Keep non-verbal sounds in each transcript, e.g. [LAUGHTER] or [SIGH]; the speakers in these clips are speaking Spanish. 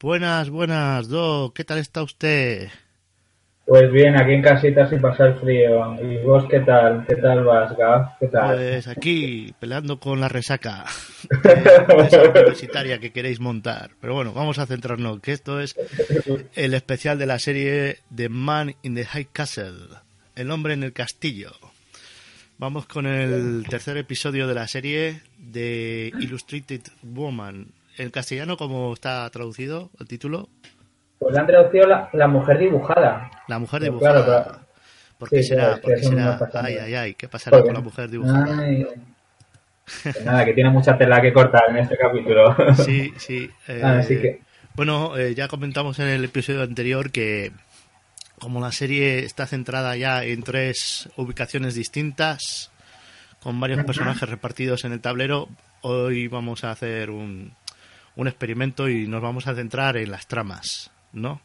Buenas, buenas, Doc. ¿Qué tal está usted? Pues bien, aquí en casita sin pasar frío. ¿Y vos qué tal? ¿Qué tal vas, Gaf? ¿Qué tal? Pues aquí, peleando con la resaca [LAUGHS] esa universitaria que queréis montar. Pero bueno, vamos a centrarnos, que esto es el especial de la serie The Man in the High Castle, El hombre en el castillo. Vamos con el tercer episodio de la serie de Illustrated Woman, en castellano, ¿cómo está traducido el título? Pues han traducido la, mujer dibujada. La mujer dibujada. Claro, ¿Por qué será? ¿Por qué será? Ay, ay, ay, ¿qué pasará con la mujer dibujada? Pues nada, que tiene mucha tela que cortar en este capítulo. [LAUGHS] Sí, sí. [LAUGHS] Así eh, que... Bueno, eh, ya comentamos en el episodio anterior que como la serie está centrada ya en tres ubicaciones distintas, con varios personajes repartidos en el tablero, hoy vamos a hacer un, un experimento y nos vamos a centrar en las tramas, ¿no?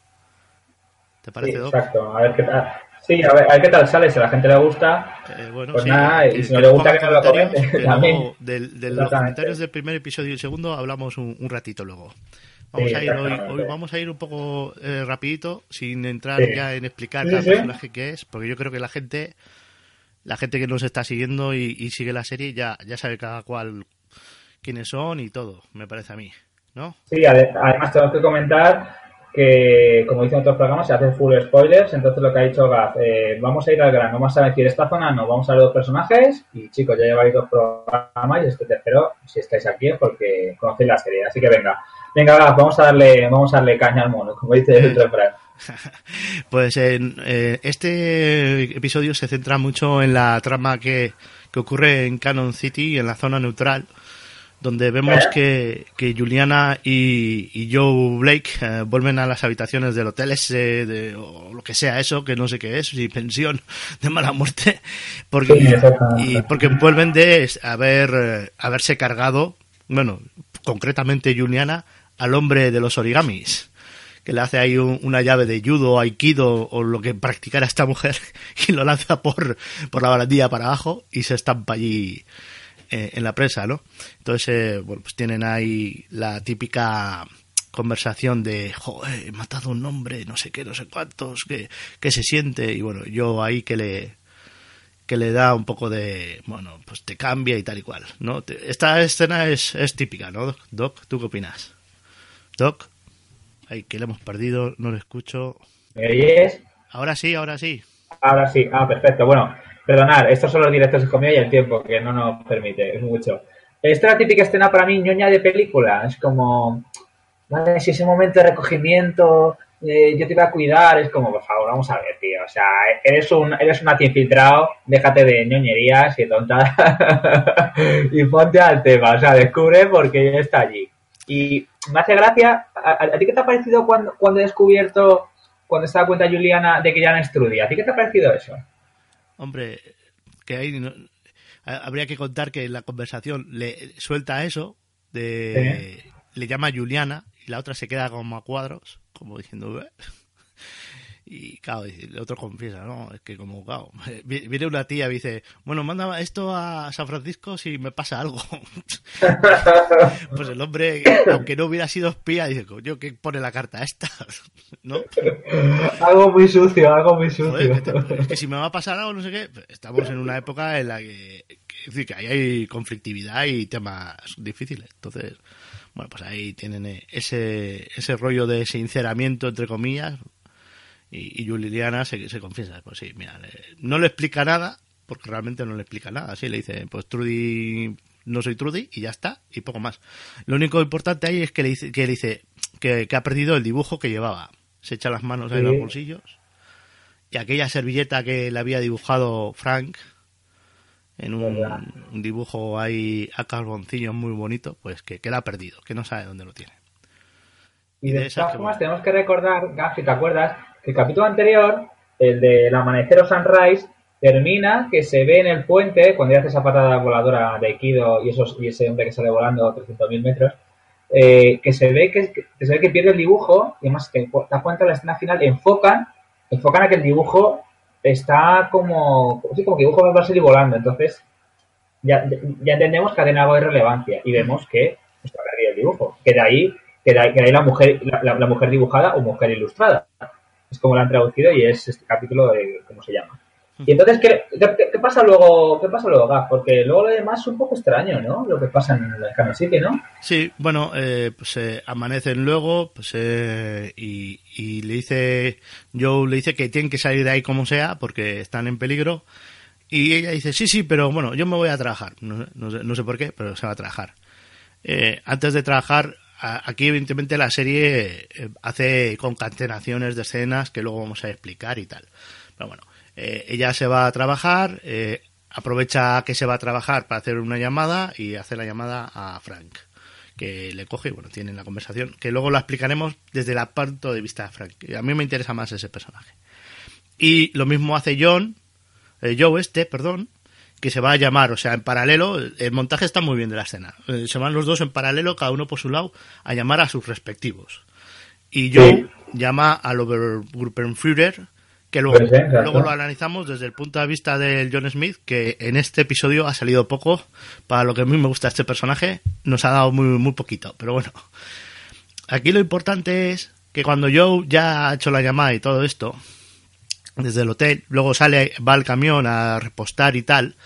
¿Te parece, sí, Exacto, a ver qué tal. Sí, a ver, a ver, qué tal sale, si a la gente le gusta, eh, bueno, pues nada, y si no le gusta que nos lo comente [LAUGHS] también. de los comentarios del primer episodio y el segundo hablamos un, ratito luego. Vamos a ir hoy, vamos a ir un poco eh, rapidito, sin entrar ya en explicar cada personaje que es, porque yo creo que la gente, la gente que nos está siguiendo y, y sigue la serie ya, ya sabe cada cual quiénes son y todo, me parece a mí. ¿No? Sí, además tengo que comentar que, como dicen otros programas, se hacen full spoilers, entonces lo que ha dicho Gaz, eh, vamos a ir al grano, vamos a decir esta zona, no, vamos a ver dos personajes y chicos, ya lleváis dos programas y este tercero, si estáis aquí es porque conocéis la serie, así que venga, venga Gaz, vamos a darle, vamos a darle caña al mono, como dice el [LAUGHS] refrán. [LAUGHS] Pues en eh, este episodio se centra mucho en la trama que, que ocurre en Canon City, en la zona neutral, donde vemos que, que Juliana y, Joe Blake eh, vuelven a las habitaciones del hotel ese, de, o lo que sea eso, que no sé qué es, si pensión de mala muerte, porque, y porque vuelven de haber, eh, haberse cargado, bueno, concretamente Juliana, al hombre de los origamis que le hace ahí una llave de judo, aikido o lo que practicara esta mujer [LAUGHS] y lo lanza por, por la barandilla para abajo y se estampa allí eh, en la presa, ¿no? Entonces, eh, bueno, pues tienen ahí la típica conversación de, joder, he matado un hombre, no sé qué, no sé cuántos, que, se siente, y bueno, yo ahí que le que le da un poco de, bueno, pues te cambia y tal y cual, ¿no? Esta escena es, es típica, ¿no, Doc? ¿Tú qué opinas? Doc, ay, que le hemos perdido, no lo escucho. ¿Me oyes? Ahora sí, ahora sí. Ahora sí, ah, perfecto. Bueno, Perdonad, estos son los directos de comida y el tiempo, que no nos permite, es mucho. Esta es la típica escena para mí, ñoña de película. Es como, vale, si ese momento de recogimiento, eh, yo te voy a cuidar, es como, por favor, vamos a ver, tío. O sea, eres un, eres un infiltrado, déjate de ñoñerías y tontas [LAUGHS] y ponte al tema. O sea, descubre porque ya está allí. Y me hace gracia, ¿a, ti qué te ha parecido cuando, cuando he descubierto, cuando se da cuenta Juliana de que ya no es Trudy? ¿A ti qué te ha parecido eso? Hombre, que ahí habría que contar que la conversación le suelta eso, de, le llama Juliana y la otra se queda como a cuadros, como diciendo, y claro, el otro confiesa, ¿no? Es que como, claro, [LAUGHS] viene una tía y dice, bueno, manda esto a San Francisco si me pasa algo. [LAUGHS] pues el hombre, aunque no hubiera sido espía, dice, coño, ¿qué pone la carta esta? [LAUGHS] ¿No? algo muy sucio, algo muy sucio. es que si me va a pasar algo, no sé qué, pues, estamos en una época en la que, que, decir, que ahí hay conflictividad y temas difíciles. Entonces, bueno, pues ahí tienen ese, ese rollo de sinceramiento, entre comillas, y, y Juliana se, se confiesa, pues sí, mira, no le explica nada, porque realmente no le explica nada. Así le dice, pues Trudy, no soy Trudy, y ya está, y poco más. Lo único importante ahí es que le dice que, le dice que, ha perdido el dibujo que llevaba. Se echa las manos en los bolsillos. Y aquella servilleta que le había dibujado Frank, en un, dibujo ahí a carboncillo muy bonito, pues que, que la ha perdido, que no sabe dónde lo tiene. Y de, todas formas, tenemos que recordar, Gaf, si te acuerdas, el capítulo anterior, el del amanecer o sunrise, termina que se ve en el puente, cuando ya hace esa patada voladora de Aikido y, ese hombre que sale volando 300.000 metros, eh, que se ve que, se ve que pierde el dibujo, y además te das cuenta en la escena final, enfocan, enfocan a que el dibujo está como, sí, como que dibujo va a salir volando, entonces ya, ya entendemos que ha tenido algo de relevancia y vemos que está perdido el dibujo, que de ahí que de ahí, la mujer la, la, mujer dibujada o mujer ilustrada. Es como la han traducido y es este capítulo, de, ¿cómo se llama? Y entonces, ¿qué, qué, pasa luego, qué pasa luego, Porque luego lo demás es un poco extraño, ¿no? Lo que pasa en el Canon City, ¿no? Sí, bueno, eh, pues eh, amanecen luego pues, eh, y, y, le dice, Joe le dice que tienen que salir de ahí como sea porque están en peligro. Y ella dice, sí, sí, pero bueno, yo me voy a trabajar. No, no, sé, no sé por qué, pero se va a trabajar. Eh, antes de trabajar, aquí evidentemente la serie eh, hace concatenaciones de escenas que luego vamos a explicar y tal. Pero bueno, eh, ella se va a trabajar, eh, aprovecha que se va a trabajar para hacer una llamada y hace la llamada a Frank, que le coge y bueno, tienen la conversación, que luego la explicaremos desde el punto de vista de Frank. A mí me interesa más ese personaje. Y lo mismo hace John, eh, Joe este, perdón, que se va a llamar, o sea, en paralelo, el montaje está muy bien de la escena. Se van los dos en paralelo, cada uno por su lado, a llamar a sus respectivos. Y Joe llama al Obergruppenführer, que luego, luego lo analizamos desde el punto de vista del John Smith, que en este episodio ha salido poco, para lo que a mí me gusta este personaje, nos ha dado muy, muy poquito, pero bueno. Aquí lo importante es que cuando Joe ya ha hecho la llamada y todo esto, desde el hotel, luego sale, va al camión a repostar y tal,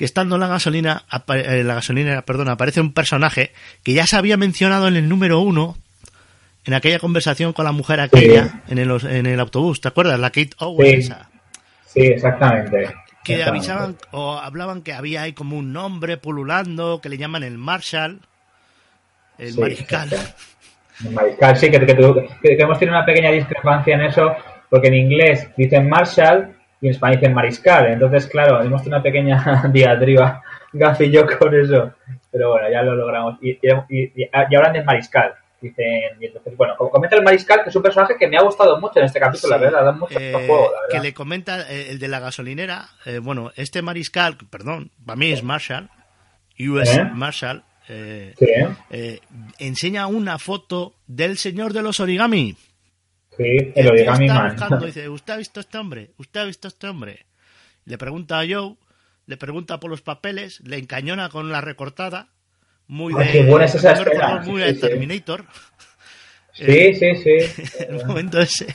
que estando en la gasolina, en la gasolinera, perdón, aparece un personaje que ya se había mencionado en el número uno, en aquella conversación con la mujer aquella en, el, en el autobús, ¿te acuerdas? La Kate Owen sí. Sí, exactamente. Que avisaban o hablaban que había ahí como un nombre pululando, que le llaman el Marshall, el mariscal. El mariscal, sí, que, que, que, hemos tenido una pequeña discrepancia en eso, porque en inglés dicen Marshall y en español dicen mariscal. Entonces, claro, hemos tenido una pequeña [LAUGHS] diatriba, Gaf y yo, con eso. Pero bueno, ya lo logramos. Y, y, y, y hablan del mariscal. Dicen, y entonces, bueno, como comenta el mariscal, que es un personaje que me ha gustado mucho en este capítulo, la verdad, da mucho eh, juego, la verdad. Que le comenta eh, el de la gasolinera, eh, bueno, este mariscal, perdón, para mí es Marshall, US ¿Eh? Marshall, Sí, eh, enseña una foto del señor de los origami. Sí, el origami está man. buscando, dice, [LAUGHS] ¿usted ha visto a este hombre? ¿Usted ha visto a este hombre? Le pregunta a Joe, le pregunta por los papeles, le encañona con la recortada, muy Ay, de, qué buena es esa escena, muy sí, de sí. Terminator. Sí, sí, sí. [LAUGHS] el momento ese.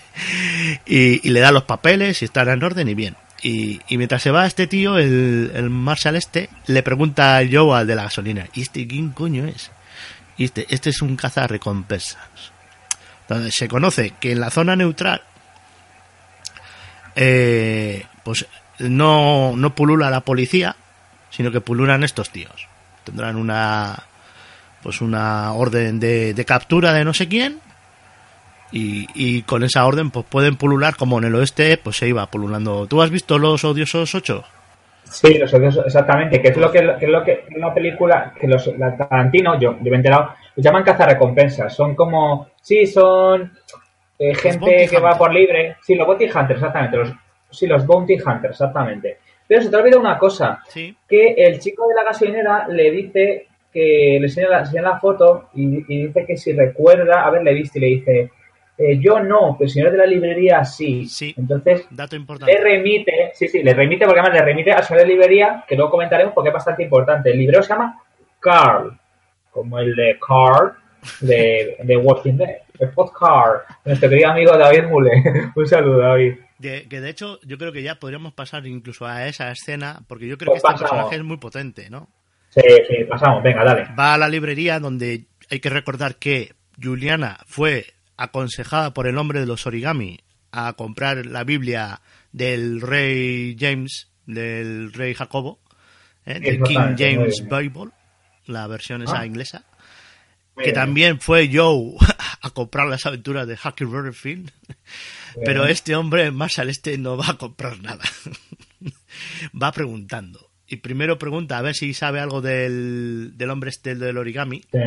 Y, y le da los papeles y están en orden y bien. Y, y mientras se va este tío, el, el Marshall este, le pregunta a Joe al de la gasolina, ¿y este quién coño es? Y este, este es un cazarrecompensas. Donde se conoce que en la zona neutral, eh, pues no, no pulula la policía, sino que pululan estos tíos. Tendrán una, pues una orden de, de captura de no sé quién y, y con esa orden pues pueden pulular como en el oeste pues se iba pululando. ¿Tú has visto los odiosos 8? Sí, los odiosos, exactamente, que es lo que, es lo que en película que los la Tarantino, yo, yo me he enterado, los llaman cazarrecompensas. Son como, sí, son eh, gente que va por libre. Sí, los bounty hunters, exactamente. Los, sí, los bounty hunters, exactamente. Pero se te ha olvidado una cosa, Sí. que el chico de la gasolinera le dice que le enseña la, enseña la foto y, y dice que si recuerda haberle visto y le dice, eh, yo no, pero el señor de la librería sí. Sí. Entonces Dato le importante. remite, sí, sí, le remite porque además le remite al señor de librería, que luego comentaremos porque es bastante importante. El librero se llama Carl, como el de Carl de, de Walking Dead. El Carl, nuestro querido amigo David Mule. [LAUGHS] Un saludo, David. De- que de hecho yo creo que ya podríamos pasar incluso a esa escena porque yo creo Pues que este pasamos. personaje es muy potente, ¿no? Sí, sí, pasamos, venga, dale. Va a la librería donde hay que recordar que Juliana fue aconsejada por el hombre de los origami a comprar la Biblia del rey James, del rey Jacobo, ¿eh? del King James. Bible, la versión esa Ah. inglesa. Que bien. también fue Joe [LAUGHS] a comprar las aventuras de Huckleberry Finn. Pero Bien. este hombre, Marshall, este no va a comprar nada. [LAUGHS] va preguntando. Y primero pregunta a ver si sabe algo del, del hombre este del origami. Sí.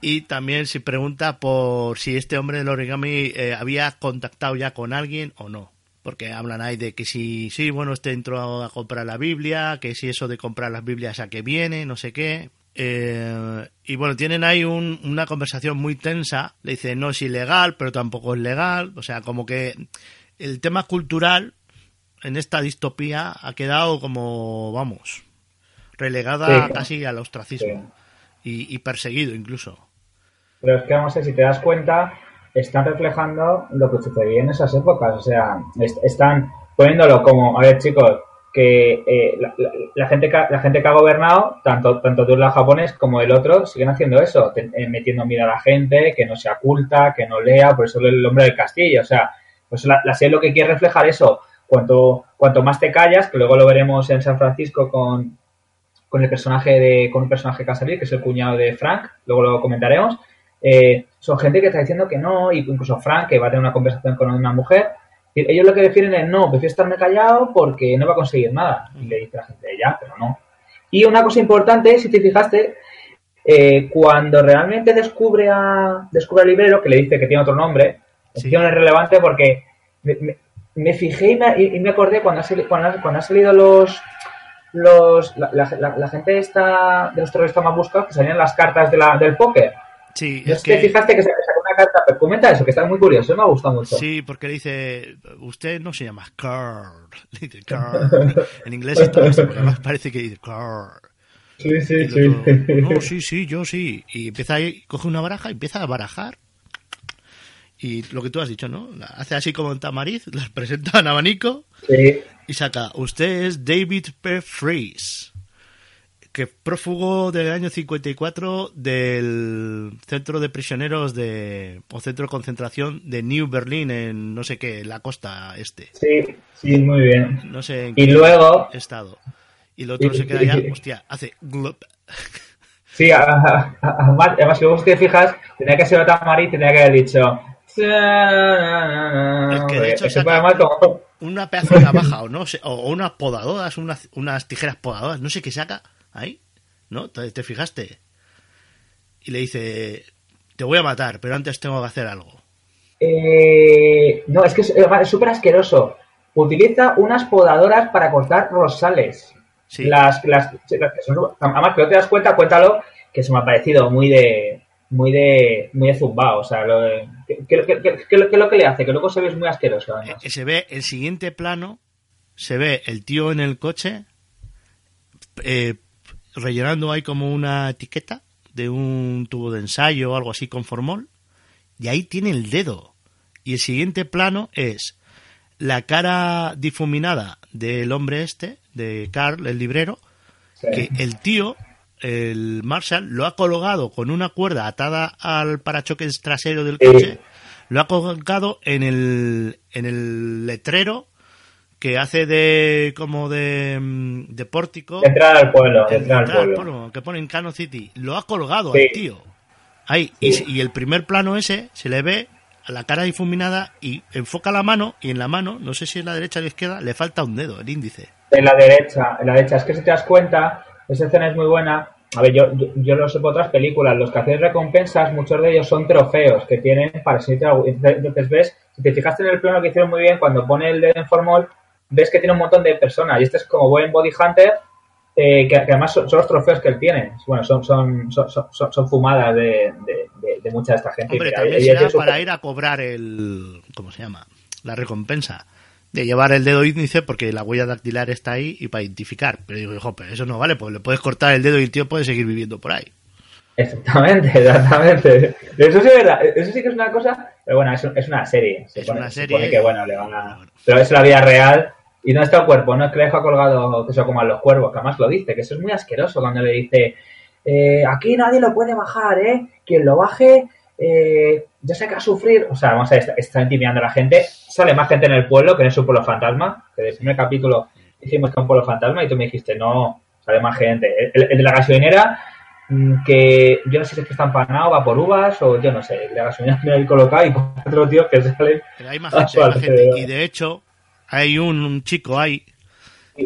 Y también si pregunta por si este hombre del origami eh, había contactado ya con alguien o no. Porque hablan ahí de que si, sí, bueno, este entró a comprar la Biblia, que si eso de comprar las Biblias a qué viene, no sé qué. Eh, y bueno, tienen ahí un- una conversación muy tensa. Le dice, no es ilegal, pero tampoco es legal. O sea, como que el tema cultural en esta distopía ha quedado como, vamos, relegada Sí. casi al ostracismo. Y, y perseguido incluso. Pero es que, vamos a ver, si te das cuenta, están reflejando lo que sucedía en esas épocas. O sea, están poniéndolo como, a ver, chicos, que eh, la, gente que, la gente que ha gobernado, tanto, tanto tú la japonés como el otro, siguen haciendo eso, eh, metiendo miedo a la gente, que no se oculta, que no lea, por eso el hombre del castillo. O sea, pues la, la serie lo que quiere reflejar eso. Cuanto, cuanto más te callas, que luego lo veremos en San Francisco con, con el personaje de, con un personaje que que es el cuñado de Frank, luego lo comentaremos, eh, son gente que está diciendo que no, y incluso Frank, que va a tener una conversación con una mujer, ellos lo que defienden es no, prefiero estarme callado porque no va a conseguir nada. Y le dice la gente, ya, pero no. Y una cosa importante, si te fijaste, eh, cuando realmente descubre a descubre al librero, que le dice que tiene otro nombre, sí. es relevante porque me, fijé y me, acordé cuando ha, cuando, ha, salido los los la, gente esta de los terroristas más buscados que salían las cartas de la, del póker. Sí, es, que... fijaste que carta, pero comenta eso, que está muy curioso, me ha gustado mucho. Sí, porque dice, usted no se llama Carl, [LAUGHS] dice [LAUGHS] Carl. En inglés esto, además parece que dice Carl. Sí, sí, sí. [LAUGHS] no, sí, sí, yo sí. Y empieza ahí, coge una baraja y empieza a barajar. Y lo que tú has dicho, ¿no? Hace así como en Tamariz, les presenta en abanico sí. y saca, usted es David P. Freeze que prófugo del año 54 del centro de prisioneros de o centro de concentración de New Berlin en no sé qué, la costa este. Sí, sí, muy bien. No sé en y qué luego estado. Y el otro y, se queda ya, hostia, hace. [LAUGHS] Sí, además, además si vos te fijas, tenía que ser otra Mari, tenía que haber dicho es que de hecho como... una pedazo de navaja o no o unas podadoras, unas, unas tijeras podadoras, no sé qué saca ahí, ¿no? ¿Te, fijaste? Y le dice, te voy a matar, pero antes tengo que hacer algo. Eh, no, es que es súper asqueroso. Utiliza unas podadoras para cortar rosales. Sí. Las, las, las que son, además, que no te das cuenta, cuéntalo, que se me ha parecido muy de muy de muy de zumbao, o sea, lo de, ¿qué, qué, qué, qué, es lo que le hace? Que luego se ve muy asqueroso. Eh, se ve el siguiente plano, se ve el tío en el coche eh, rellenando ahí como una etiqueta de un tubo de ensayo o algo así con formol, y ahí tiene el dedo. Y el siguiente plano es la cara difuminada del hombre este, de Carl, el librero, Sí. que el tío, el Marshall, lo ha colgado con una cuerda atada al parachoques trasero del Sí. coche, lo ha colgado en el, en el letrero que hace de como de, mm, de pórtico De entrar al pueblo, de el entrar al entrar al pueblo. pueblo, que pone en Cano City. Lo ha colgado Sí. al tío. Ahí. Y, Sí. y el primer plano ese se le ve a la cara difuminada y enfoca la mano y en la mano, no sé si es la derecha o la izquierda, le falta un dedo, el índice. En la derecha, en la derecha. Es que si te das cuenta, esa escena es muy buena. A ver, yo, yo, yo lo sé por otras películas. Los que hacen recompensas, muchos de ellos son trofeos que tienen para algo. Entonces, entonces ves, si te fijaste en el plano que hicieron muy bien, cuando pone el dedo en formol, ves que tiene un montón de personas. Y este es como buen body hunter, eh, que, que además son, son los trofeos que él tiene. Bueno, son, son, son, son, son fumadas de, de, de, de mucha de esta gente. Hombre, Mira, también ella será para ir a cobrar el. ¿Cómo se llama? La recompensa. De llevar el dedo índice porque la huella dactilar está ahí y para identificar. Pero digo, hijo, pero eso no vale, pues le puedes cortar el dedo y el tío puede seguir viviendo por ahí. Exactamente, [LAUGHS] exactamente. Eso sí es verdad, eso sí que es una cosa, pero bueno, es, es una serie. Se Es pone, una se serie supone que y- bueno, le van a... Pero es la vida real y no está el cuerpo, no es que le deja colgado que se coman los cuervos, que además lo dice, que eso es muy asqueroso cuando le dice, eh, aquí nadie lo puede bajar, ¿eh? Quien lo baje, eh, ya sé que va a sufrir. O sea, vamos a ver, está, está intimidando a la gente. Sale más gente en el pueblo que en su pueblo fantasma, que del primer capítulo hicimos que era un pueblo fantasma y tú me dijiste, no, sale más gente. El, el de la gasolinera mm, que yo no sé si es que está empanado, va por uvas o yo no sé, la gasolina [LAUGHS] me ahí colocado y cuatro tíos que salen Pero hay más gente, hay más gente. Y de hecho, hay un, un chico ahí,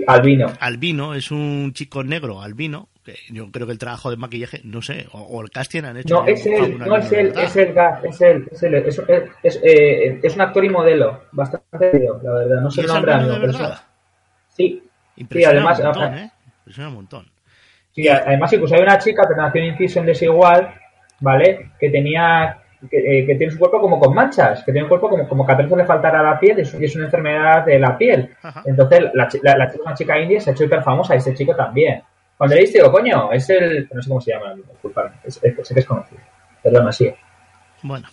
al vino. albino, es un chico negro albino, que yo creo que el trabajo de maquillaje, no sé, o, o el casting han hecho. No, es él, no es él, es el gas, es él, es él, es, es, es, eh, es un actor y modelo, bastante la verdad, no sé ¿Y el nombre albino de pero verdad? sí, Impresiona además- un montón, ¿eh? Impresiona un montón. Sí, además incluso hay una chica que nació en inciso en desigual, ¿vale? Que tenía, que, eh, que tiene su cuerpo como con manchas, que tiene un cuerpo como, como que a veces le faltará la piel y es, es una enfermedad de la piel. Ajá. Entonces la, la, la chica es una chica india se ha hecho hiper famosa y este chico también. Cuando le digo, coño, es el, no sé cómo se llama, disculpadme, es, es, sé que es conocido. Perdón, así. Bueno,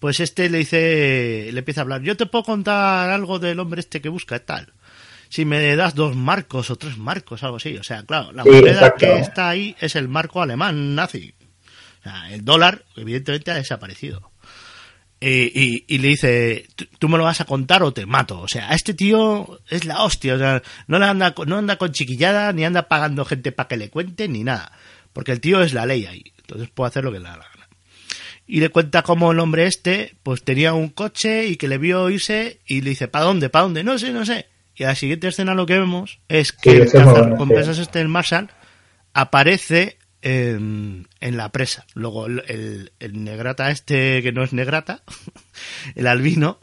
pues este le dice, le empieza a hablar. Yo te puedo contar algo del hombre este que busca tal. Si me das dos marcos o tres marcos, algo así. O sea, claro, la Sí, moneda exacto. que está ahí es el marco alemán nazi. Sea, el dólar, evidentemente, ha desaparecido. Y, y- y le dice, "Tú- me lo vas a contar o te mato. O sea, a este tío es la hostia. O sea, no, le anda, con- no anda con chiquillada, ni anda pagando gente para que le cuente, ni nada. Porque el tío es la ley ahí. Entonces puede hacer lo que le da la gana. Y le cuenta cómo el hombre este, pues tenía un coche y que le vio irse y le dice, ¿para dónde? ¿Para dónde? No sé, no sé. Y a la siguiente escena lo que vemos es que Sí, el cazarrecompensas este, el Marshall, aparece en, en la presa. Luego el, el- el negrata este, que no es negrata, [LAUGHS] el albino,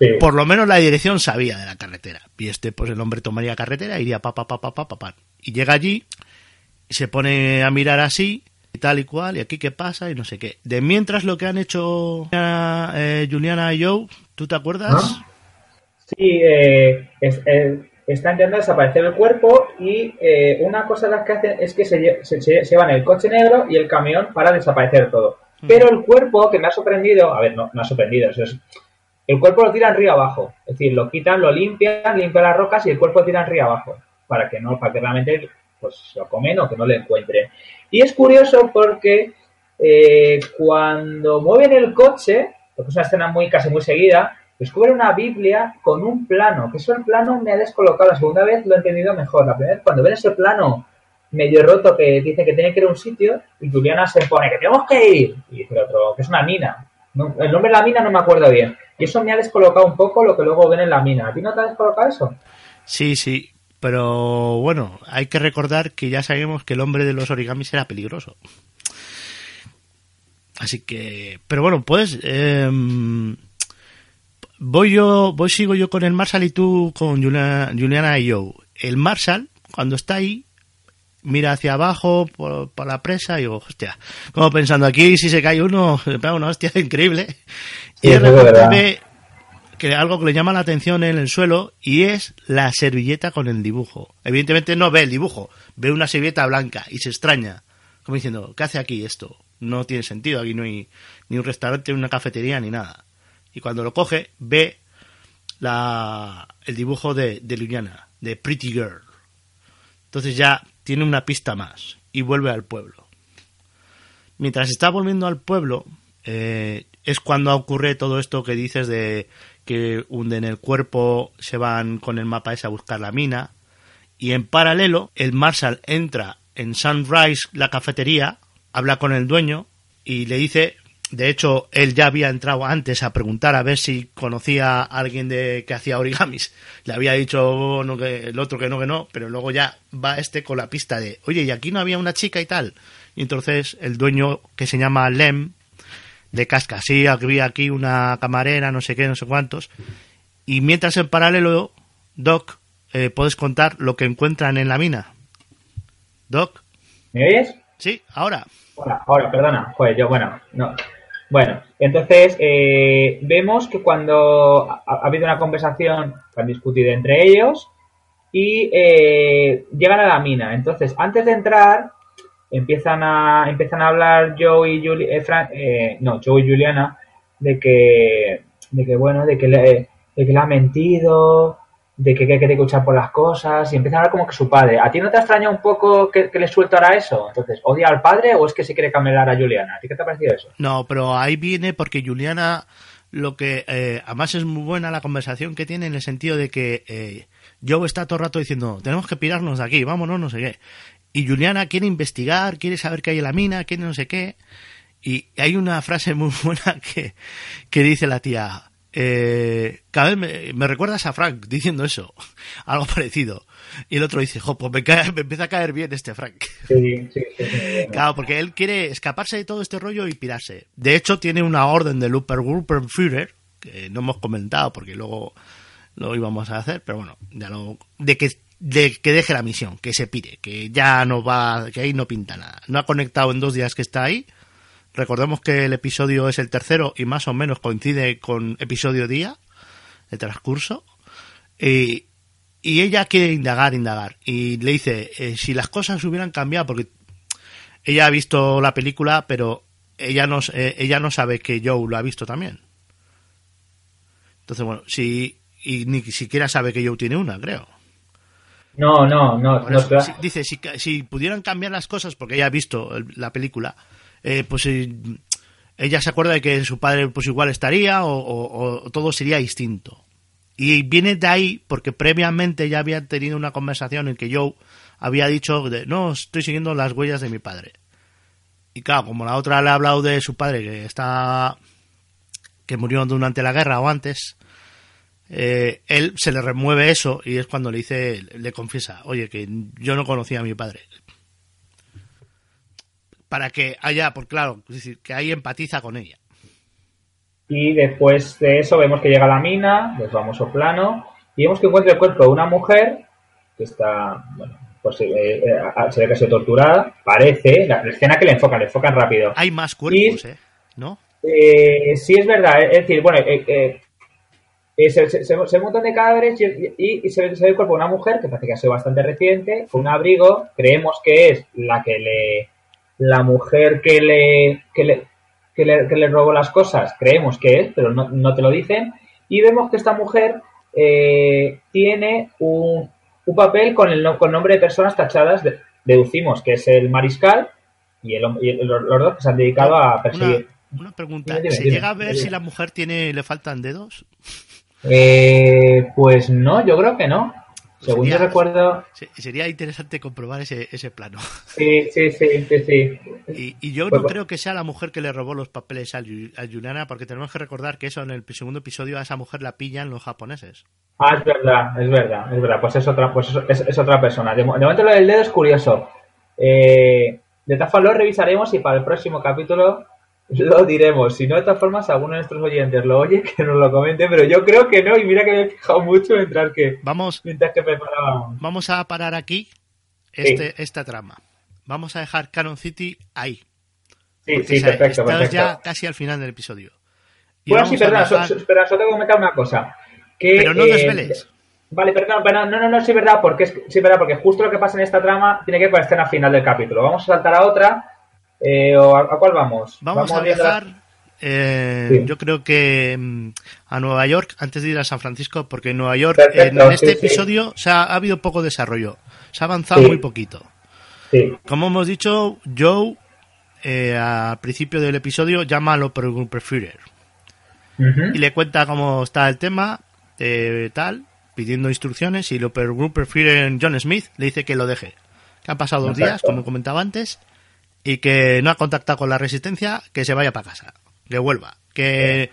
Sí. por lo menos la dirección sabía de la carretera. Y este, pues el hombre tomaría carretera, iría pa, pa, pa, pa, pa, pa, pa. Y llega allí, y se pone a mirar así, y tal y cual, y aquí qué pasa, y no sé qué. De mientras lo que han hecho eh, Juliana y Joe, ¿tú te acuerdas? ¿Ah? Sí, eh, es- eh, está intentando desaparecer el cuerpo y eh, una cosa de las que hacen es que se, lle- se, se- se llevan el coche negro y el camión para desaparecer todo. Pero el cuerpo, que me ha sorprendido, a ver, no me ha sorprendido, eso es, el cuerpo lo tiran río abajo, es decir, lo quitan, lo limpian, limpian las rocas y el cuerpo lo tiran río abajo, para que no, para que realmente pues lo comen o que no lo encuentren. Y es curioso porque eh, cuando mueven el coche, porque es una escena muy casi muy seguida, descubren una Biblia con un plano, que eso el plano me ha descolocado. La segunda vez lo he entendido mejor. La primera vez, cuando ven ese plano medio roto que dice que tiene que ir a un sitio, y Juliana se pone que tenemos que ir, y dice el otro que es una mina. El nombre de la mina no me acuerdo bien. Y eso me ha descolocado un poco lo que luego ven en la mina. ¿A ti no te ha descolocado eso? Sí, sí. Pero bueno, hay que recordar que ya sabemos que el hombre de los origamis era peligroso. Así que, pero bueno, pues em, voy yo, voy sigo yo con el Marshall y tú con Juliana, Juliana y yo. El Marshall, cuando está ahí, mira hacia abajo por, por la presa y digo, hostia, como pensando aquí si se cae uno, [LAUGHS] pega una hostia increíble. Sí, y de repente ve que algo que le llama la atención en el suelo y es la servilleta con el dibujo. Evidentemente no ve el dibujo, ve una servilleta blanca y se extraña, como diciendo, ¿qué hace aquí esto? No tiene sentido, aquí no hay ni un restaurante, ni una cafetería, ni nada. Y cuando lo coge, ve la, el dibujo de, de Liliana, de Pretty Girl. Entonces ya tiene una pista más y vuelve al pueblo. Mientras está volviendo al pueblo, eh, es cuando ocurre todo esto que dices de que hunden el cuerpo, se van con el mapa ese a buscar la mina. Y en paralelo, el Marshall entra en Sunrise, la cafetería, habla con el dueño y le dice, de hecho, él ya había entrado antes a preguntar a ver si conocía a alguien de que hacía origamis. Le había dicho no, que el otro que no, que no, pero luego ya va este con la pista de, oye, y aquí no había una chica y tal. Y entonces el dueño, que se llama Lem, de casca, sí, había aquí una camarera, no sé qué, no sé cuántos. Y mientras en paralelo, Doc, eh, puedes contar lo que encuentran en la mina. Doc, ¿Me oyes? sí, ahora. Hola, ahora, perdona. Joder, yo, bueno, no. Bueno, entonces eh, vemos que cuando ha, ha habido una conversación han discutido entre ellos y eh, llegan a la mina. Entonces, antes de entrar, empiezan a empiezan a hablar Joe y Juli- eh, eh, no, Joe y Juliana de que de que bueno, de que le, de que le ha mentido, de que, que hay que luchar por las cosas y empieza a hablar como que su padre. ¿A ti no te extraña un poco que, que le suelto ahora eso? Entonces, ¿odia al padre o es que se quiere camelar a Juliana? ¿A ti qué te ha parecido eso? No, pero ahí viene porque Juliana, lo que eh, además es muy buena la conversación que tiene en el sentido de que eh, Joe está todo el rato diciendo, tenemos que pirarnos de aquí, vámonos, no sé qué. Y Juliana quiere investigar, quiere saber qué hay en la mina, quiere no sé qué. Y hay una frase muy [LAUGHS] buena que, que dice la tía, eh, cada vez me, me recuerdas a Frank diciendo eso, [LAUGHS] algo parecido. Y el otro dice, jo, pues me, cae- me empieza a caer bien este Frank. Sí, sí, sí. sí. Claro, porque él quiere escaparse de todo este rollo y pirarse. De hecho, tiene una orden de Luper Führer, que no hemos comentado porque luego lo íbamos a hacer, pero bueno, ya lo, de que de que deje la misión, que se pire, que ya no va, que ahí no pinta nada. No ha conectado en dos días que está ahí. Recordemos que el episodio es el tercero y más o menos coincide con episodio día, el transcurso. Y, y ella quiere indagar, indagar. Y le dice, eh, si las cosas hubieran cambiado, porque ella ha visto la película, pero ella no, eh, ella no sabe que Joe lo ha visto también. Entonces, bueno, si, y ni siquiera sabe que Joe tiene una, creo. No, no, no. dice, si, si pudieran cambiar las cosas, porque ella ha visto el- la película, eh, pues eh, ella se acuerda de que su padre pues igual estaría o, todo sería distinto. Y viene de ahí porque previamente ya había tenido una conversación en que Joe había dicho, de, no, estoy siguiendo las huellas de mi padre. Y claro, como la otra le ha hablado de su padre que está que murió durante la guerra o antes, eh, él se le remueve eso y es cuando le dice, le confiesa, oye, que yo no conocía a mi padre. Para que haya, por claro, es decir, que ahí empatiza con ella. Y después de eso vemos que llega a la mina, del famoso plano, y vemos que encuentra el cuerpo de una mujer que está, bueno, pues eh, eh, se ve que ha sido torturada, parece, la, la escena que le enfocan, le enfocan rápido. Hay más cuerpos, ¿eh? ¿No? Eh, sí es verdad, es decir, bueno, eh, se, se, se, se ve un montón de cadáveres y, y- y se, ve, se ve el cuerpo de una mujer que parece que ha sido bastante reciente, con un abrigo, creemos que es la que le, la mujer que le, que le, que le, que le robó las cosas, creemos que es, pero no, no te lo dicen, y vemos que esta mujer eh, tiene un, un papel con el con nombre de personas tachadas, de- deducimos que es el mariscal y, el, y el- los, dos que se han dedicado a perseguir. una pregunta, Dime, dime, ¿se dime, llega a ver si la mujer tiene le faltan dedos? Eh, pues no, yo creo que no. Según Sería- yo recuerdo. Se- Sería interesante comprobar ese, ese plano. Sí, sí, sí, sí, sí. Y, y yo Pues no creo que sea la mujer que le robó los papeles a, a Juliana, porque tenemos que recordar que eso en el segundo episodio a esa mujer la pillan los japoneses. Ah, es verdad, es verdad, es verdad. Pues es otra, pues es, es- otra persona. De momento lo del dedo es curioso. Eh, de todas formas lo revisaremos y para el próximo capítulo lo diremos. Si no, de todas formas, alguno de nuestros oyentes lo oye, [LAUGHS] que nos lo comente, pero yo creo que no, y mira que me he fijado mucho mientras que, Vamos, mientras que preparábamos. vamos a parar aquí este, esta trama. Vamos a dejar Canon City ahí. Sí, sí, perfecto, ya casi al final del episodio. Y Bueno, sí, perdona, dejar- so- espera, solo tengo que comentar una cosa. Que, Pero no eh, desveles. Vale, pero no, pero no, no, no, sí, verdad, porque es, sí, verdad, porque justo lo que pasa en esta trama tiene que ver con la escena final del capítulo. Vamos a saltar a otra, eh, o a, ¿a cuál vamos? Vamos, a la- viajar, eh, Sí. yo creo que mm, a Nueva York antes de ir a San Francisco, porque en Nueva York Perfecto, en, este sí, sí. episodio se ha, ha habido poco desarrollo. Se ha avanzado muy poquito. Como hemos dicho, Joe eh, al principio del episodio llama a lo Ujú. y le cuenta cómo está el tema, eh, tal, pidiendo instrucciones y lo Preferer John Smith le dice que lo deje. Que han pasado dos días, como comentaba antes, y que no ha contactado con la resistencia, que se vaya para casa, que vuelva. Que...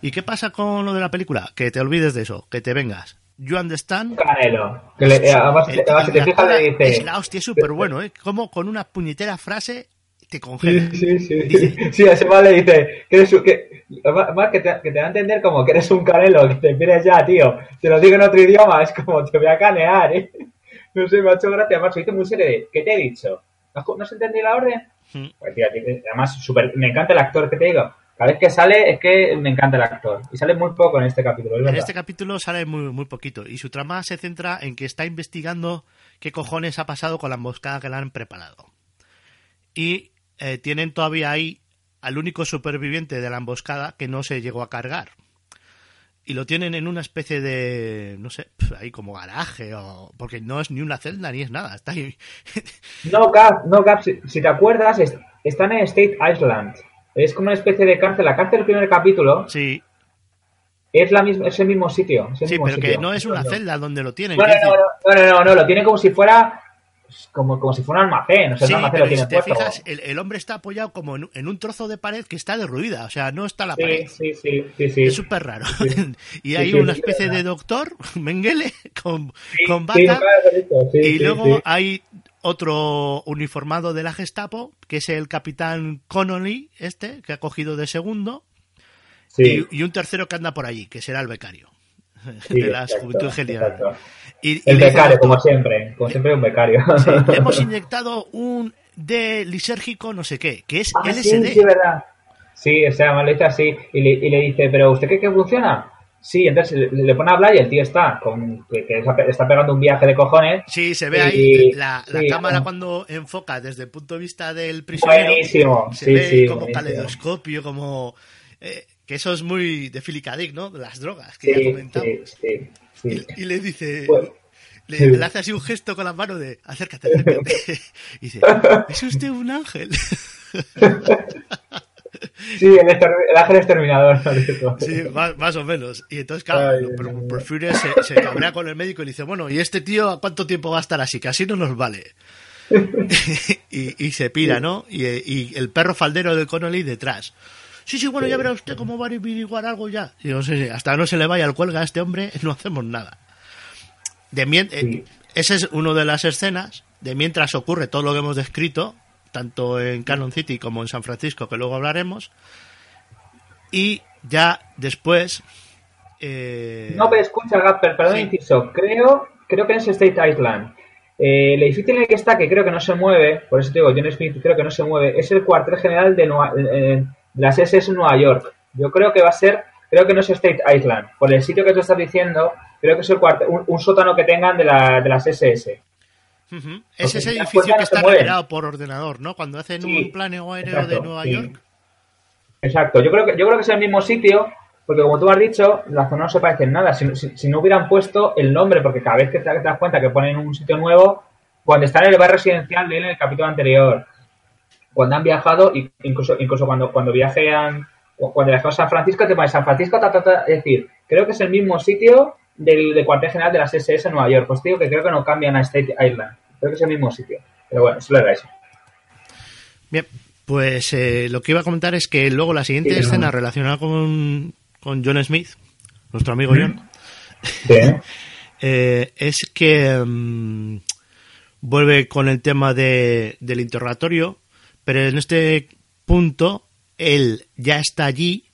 ¿Y qué pasa con lo de la película? Que te olvides de eso, que te vengas. You understand? Canelo. Que le, eh, además, El- además, si te fijas, le dice. Es la hostia, es súper bueno, ¿eh? Como con una puñetera frase te congela. Sí, sí, sí. [LAUGHS] Sí, a ese mal le dice que eres que, además que te, que te da a entender como que eres un canelo, que te pierdes ya, tío. Te lo digo en otro idioma, es como te voy a canear, ¿eh? [LAUGHS] No sé, me ha hecho gracia, además, dice muy serio de, ¿qué te he dicho? ¿No has- ¿No has entendido la orden? Mm. Pues, tío, tío, además, super, me encanta el actor que te digo. Cada vez que sale es que me encanta el actor. Y sale muy poco en este capítulo, En este capítulo sale muy, muy poquito y su trama se centra en que está investigando qué cojones ha pasado con la emboscada que le han preparado. Y eh, tienen todavía ahí al único superviviente de la emboscada que no se llegó a cargar. Y lo tienen en una especie de, no sé, ahí como garaje o... Porque no es ni una celda ni es nada, está ahí. [LAUGHS] No, Cap, no, Cap, si, si te acuerdas, es- están en State Island. Es como una especie de cárcel. La cárcel del primer capítulo Sí, es, la misma, es el mismo sitio. es el sí, mismo pero que no es una celda donde lo tienen. No, no, no, no, no, no, no, lo tiene como si fuera como, como si fuera un almacén. O sea, Sí, un almacén pero lo tiene si te puesto. fijas, el, el hombre está apoyado como en, en un trozo de pared que está derruida, o sea, no está la pared. Sí, sí, sí, sí. Es súper raro. [LAUGHS] y hay una especie de doctor, [LAUGHS] Mengele, con, con bata. y luego hay otro uniformado de la Gestapo, que es el capitán Connolly, este, que ha cogido de segundo. Y, y un tercero que anda por allí, que será el becario. Sí, de exacto, Juventud exacto. Y, y El becario, como siempre. Como siempre, un becario. Le [LAUGHS] hemos inyectado un de lisérgico no sé qué, que es Ah, LSD. sí, sí, verdad. Sí, o sea, dice así y le, y le dice, pero ¿usted cree que funciona? Sí, entonces le, le, pone a hablar y el tío está con que, que está pegando un viaje de cojones. Sí, se ve ahí la, la sí, cámara sí. cuando enfoca desde el punto de vista del prisionero. Buenísimo. Se sí, ve sí, como buenísimo. caleidoscopio, como eh, que eso es muy de. Dick, ¿no? De las drogas que Sí, ya comentamos. sí, sí. Y, y le dice, le, hace así un gesto con la mano de acércate, acércate. [LAUGHS] y dice, [LAUGHS] ¿es usted un ángel? [LAUGHS] Sí, el, ángel exterminador. ¿no? Dijo. Sí, más, más o menos. Y entonces, claro, Ay, pero ay, ay. Porfirio se, se cabrea con el médico y le dice, bueno, ¿y este tío a cuánto tiempo va a estar así? Que así no nos vale. y, y se pira, ¿no? Y, y el perro faldero de Connolly detrás. Sí, sí, bueno, ya verá usted cómo va a averiguar algo ya. Yo, sí, sí, hasta no se le vaya el cuelga a este hombre, no hacemos nada. De mien- eh, Sí. esa es una de las escenas. De mientras ocurre todo lo que hemos descrito, tanto en Canon City como en San Francisco, que luego hablaremos. Y ya después. eh, No, pero escucha, Gapper, perdón, Sí. inciso. Creo, creo que es State Island. Eh, el edificio en el que está, que creo que no se mueve, por eso te digo, John Smith creo que no se mueve, es el cuartel general de, Nueva- eh, de las SS en Nueva York. Yo creo que va a ser, creo que no es State Island. Por el sitio que tú estás diciendo, creo que es el cuartel, un, un sótano que tengan de, la, de las SS. Es ese las edificio que no está generado por ordenador, ¿no? Cuando hacen Sí, un planeo aéreo de Nueva sí. York. Exacto, yo creo que yo creo que es el mismo sitio, porque como tú has dicho, la zona no se parece en nada. Si, si- si no hubieran puesto el nombre, porque cada vez que te, te das cuenta que ponen un sitio nuevo, cuando están en el barrio residencial de él en el capítulo anterior, cuando han viajado, incluso incluso cuando cuando viajean, cuando viajamos a San Francisco, te pones San Francisco, ta, ta, ta, es decir, creo que es el mismo sitio del, del cuartel general de las SS en Nueva York. Pues digo que creo que no cambian a State Island. Creo que es el mismo sitio. Pero bueno, solo era eso. Bien, pues eh, lo que iba a comentar es que luego la siguiente Sí, no. escena relacionada con, con John Smith, nuestro amigo Mm. John, Sí. [LAUGHS] eh, es que mm, vuelve con el tema de, del interrogatorio, pero en este punto él ya está allí,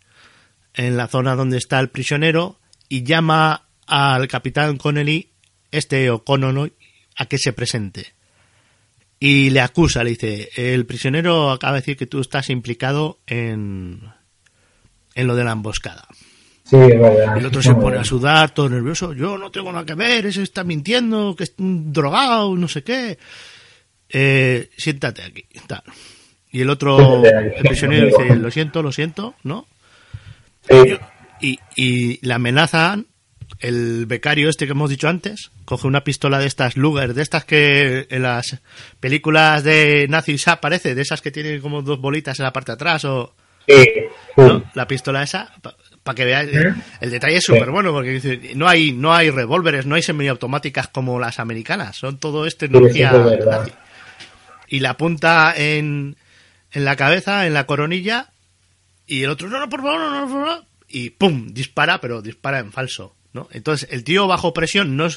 en la zona donde está el prisionero, y llama al capitán Connelly, este O'Connell, a que se presente. Y le acusa, le dice, el prisionero acaba de decir que tú estás implicado en, en lo de la emboscada. Sí, es verdad. El otro se pone a sudar, todo nervioso. Yo no tengo nada que ver, ese está mintiendo, que es un drogado, no sé qué. Eh, siéntate aquí. tal. Y el otro, el prisionero dice, lo siento, lo siento, ¿no? Sí. Y, y le amenazan, el becario este que hemos dicho antes, coge una pistola de estas Luger, de estas que en las películas de nazis aparece, de esas que tienen como dos bolitas en la parte de atrás o... Sí, ¿no? La pistola esa, para que veáis, ¿Eh? el detalle es súper bueno, porque dice, no hay, no hay revólveres, no hay semiautomáticas como las americanas, son todo es tecnología Sí, eso es nazi. Y la apunta en, en la cabeza, en la coronilla, y el otro, no, no, por favor, no, no, por favor, y pum, dispara, pero dispara en falso, ¿no? Entonces, el tío bajo presión no,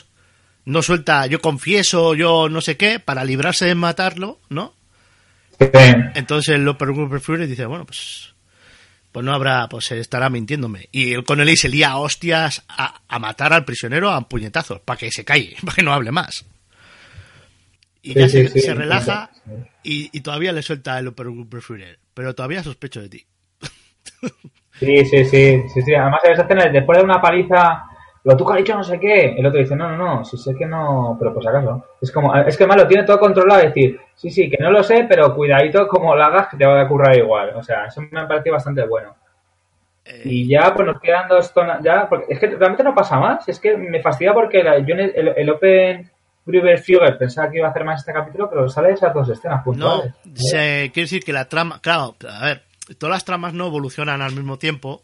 no suelta, yo confieso, yo no sé qué, para librarse de matarlo, ¿no? Entonces el Group Fury dice, bueno, pues pues no habrá, pues estará mintiéndome. Y el Connelly se lía a hostias a, a matar al prisionero a puñetazos, para que se calle, [LAUGHS] para que no hable más. Y ya sí, se, sí, se relaja y, y todavía le suelta el Fury. Pero todavía sospecho de ti. Sí, sí, sí, sí, sí. Además, esa escena, después de una paliza, lo tú que has dicho no sé qué, el otro dice, no, no, no, si sé que no, pero por si acaso. Es como, es que más lo tiene todo controlado, decir, sí, sí, que no lo sé, pero cuidadito como lo hagas que te va a currar igual. O sea, eso me ha parecido bastante bueno. Eh, Y ya, pues nos quedan dos zonas, ya, porque es que realmente no pasa más, es que me fastidia porque la- yo en el, el, el Open Gruber Fugger pensaba que iba a hacer más este capítulo, pero sale esas dos escenas no, puntuales. se, quiere decir que la trama, claro, a ver, todas las tramas no evolucionan al mismo tiempo,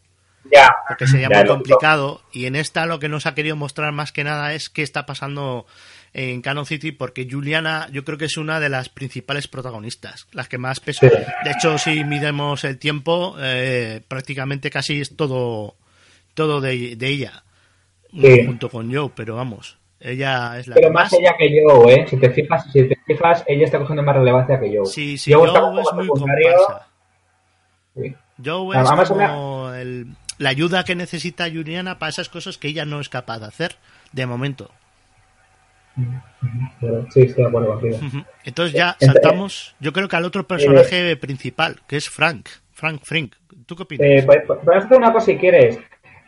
Ya. porque sería Ya, muy complicado. Y en esta lo que nos ha querido mostrar más que nada es qué está pasando en Canon City, porque Juliana yo creo que es una de las principales protagonistas, las que más peso. Sí. De hecho, si midemos el tiempo, eh, prácticamente casi es todo, todo de, de ella, Sí. junto con Joe, pero vamos, ella es la Pero más más. ella que yo, ¿eh? Si te fijas, si te fijas, ella está cogiendo más relevancia que yo. Sí, sí, Yo Joe estaba es muy comparsa. sí. Joe es Además, como el- la ayuda que necesita Juliana para esas cosas que ella no es capaz de hacer de momento. Sí, estoy de acuerdo contigo. Entonces ya Ent- saltamos, yo creo que al otro personaje principal, que es Frank, Frank Frink. ¿Tú qué opinas? Eh, pues, pues, hacer una cosa si quieres.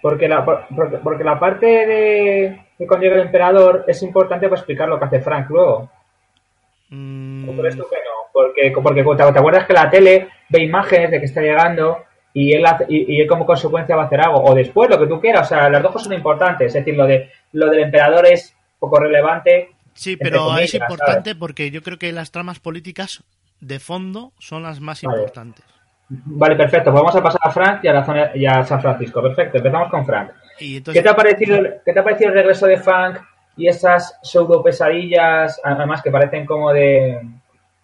Porque la, porque, la parte de, de cuando llega el emperador es importante para explicar lo que hace Frank luego. Mm. ¿O crees tú que no? Porque, porque te, acuerdas que la tele ve imágenes de que está llegando y él, y, él como consecuencia va a hacer algo. O después, lo que tú quieras. O sea, las dos cosas son importantes. Es decir, lo, de, lo del emperador es poco relevante. Sí, pero es importante porque yo creo que las tramas políticas de fondo son las más importantes. Vale, perfecto. Pues vamos a pasar a Frank y a, la zona, y a San Francisco. Perfecto, empezamos con Frank. ¿Qué, te ha parecido, ¿Qué te ha parecido el regreso de Frank y esas pseudo pesadillas, además que parecen como de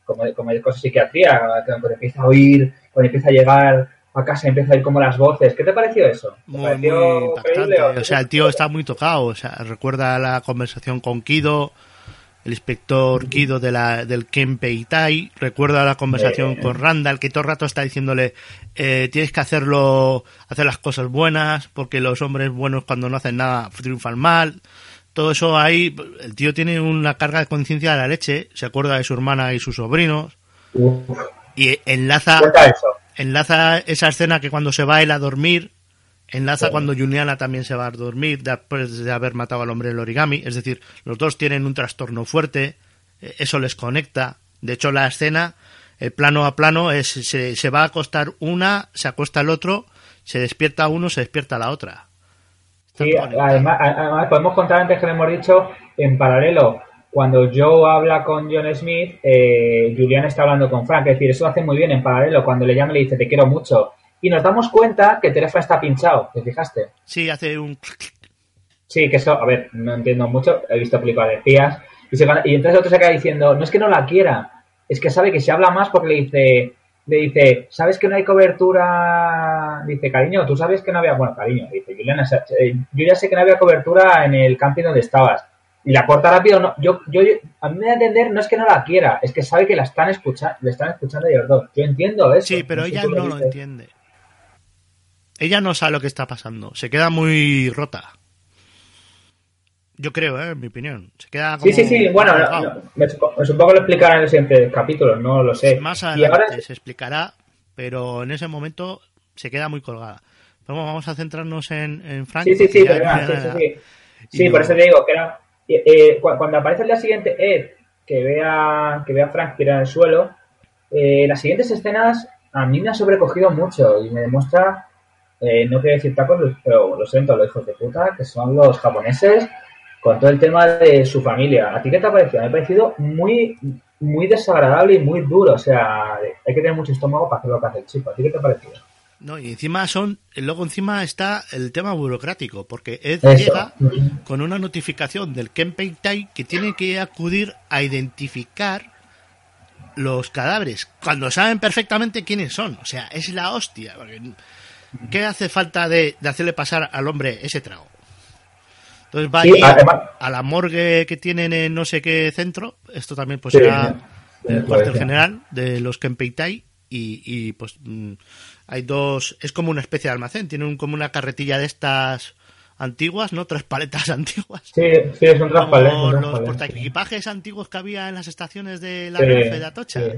como de, como de cosas psiquiatría, cuando empieza a oír, cuando empieza a llegar a casa empieza a ir como las voces. ¿Qué te pareció eso? muy, impactante. O, sea, el tío está muy tocado. O sea, recuerda la conversación con Kido, el inspector Kido de la, del Kenpei Tai. Recuerda la conversación con Randall, que todo el rato está diciéndole, eh, tienes que hacerlo, hacer las cosas buenas, porque los hombres buenos cuando no hacen nada triunfan mal. Todo eso ahí, el tío tiene una carga de conciencia de la leche, se acuerda de su hermana y sus sobrinos. Y enlaza enlaza esa escena que cuando se va él a dormir, enlaza cuando Juliana también se va a dormir después de haber matado al hombre del origami, es decir, los dos tienen un trastorno fuerte, eh, eso les conecta. De hecho, la escena, el plano a plano, es se, se va a acostar una, se acuesta el otro, se despierta uno, se despierta la otra. Sí, además, además, podemos contar antes que le hemos dicho en paralelo cuando Joe habla con John Smith, eh, Julian está hablando con Frank. Es decir, eso lo hace muy bien en paralelo. Cuando le llama le dice, te quiero mucho. Y nos damos cuenta que el teléfono está pinchado. ¿Te fijaste? Sí, hace un... Sí, que eso, a ver, no entiendo mucho. He visto películas de espías. Y, y entonces otro se acaba diciendo, no es que no la quiera, es que sabe que se habla más porque le dice, le dice, ¿sabes que no hay cobertura? Dice, cariño, tú sabes que no había, bueno, cariño, dice, Juliana, eh, yo ya sé que no había cobertura en el camping donde estabas y la corta rápido, no, yo, yo, a mí me da a entender, no es que no la quiera, es que sabe que la están escuchando, le están escuchando ellos dos. Yo entiendo eso. Sí, pero ella no lo, entiende. Ella no sabe lo que está pasando, se queda muy Yo creo, ¿eh? en mi opinión. Se queda Sí, sí, sí, bueno, me, supongo que lo explicará en el siguiente capítulo, no lo sé. Más adelante se explicará, pero en ese momento se queda muy colgada. vamos a centrarnos en, en Frank. Sí, sí, sí, sí, sí, sí. por eso te digo que era eh, cuando aparece el día siguiente Ed, que ve a, que ve a Frank tirar el suelo, eh, las siguientes escenas a mí me ha sobrecogido mucho y me demuestra, eh, no quiero decir tacos, pero lo siento, los hijos de puta, que son los japoneses, con todo el tema de su familia. ¿A ti qué te ha parecido? Me ha parecido muy, muy desagradable y muy duro. O sea, hay que tener mucho estómago para hacer lo que hace el chico. ¿A ti qué te ha parecido? No, y encima son, luego encima está el tema burocrático, porque Ed llega con una notificación del Kenpei Tai que tiene que acudir a identificar los cadáveres, cuando saben perfectamente quiénes son. O sea, es la hostia. ¿Qué hace falta de, hacerle pasar al hombre ese trago? Entonces va a la morgue que tienen en no sé qué centro. Esto también pues será el cuartel general de los Kenpei Tai. Y, y pues mm, hay dos, es como una especie de almacén, tiene un, como una carretilla de estas antiguas, ¿no? Tres paletas [LAUGHS] antiguas. Sí, sí, son tres paletas. Los portaequipajes antiguos que había en las estaciones de la sí, de Atocha. Sí.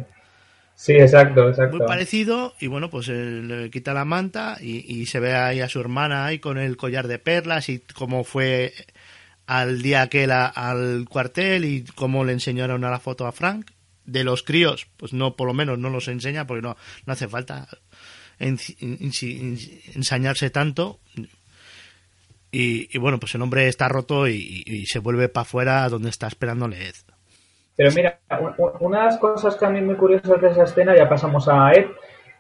Exacto, exacto. Muy parecido, y bueno, pues le quita la manta y, se ve ahí a su hermana ahí con el collar de perlas y cómo fue al día aquel al cuartel y cómo le enseñaron a la foto a Frank. De los críos, pues no, por lo menos no los enseña porque no, no hace falta ensañarse tanto. Y, bueno, pues el hombre está roto y, se vuelve para afuera donde está esperando Ed. Pero mira, una de las cosas que a mí muy curiosas de esa escena, ya pasamos a Ed.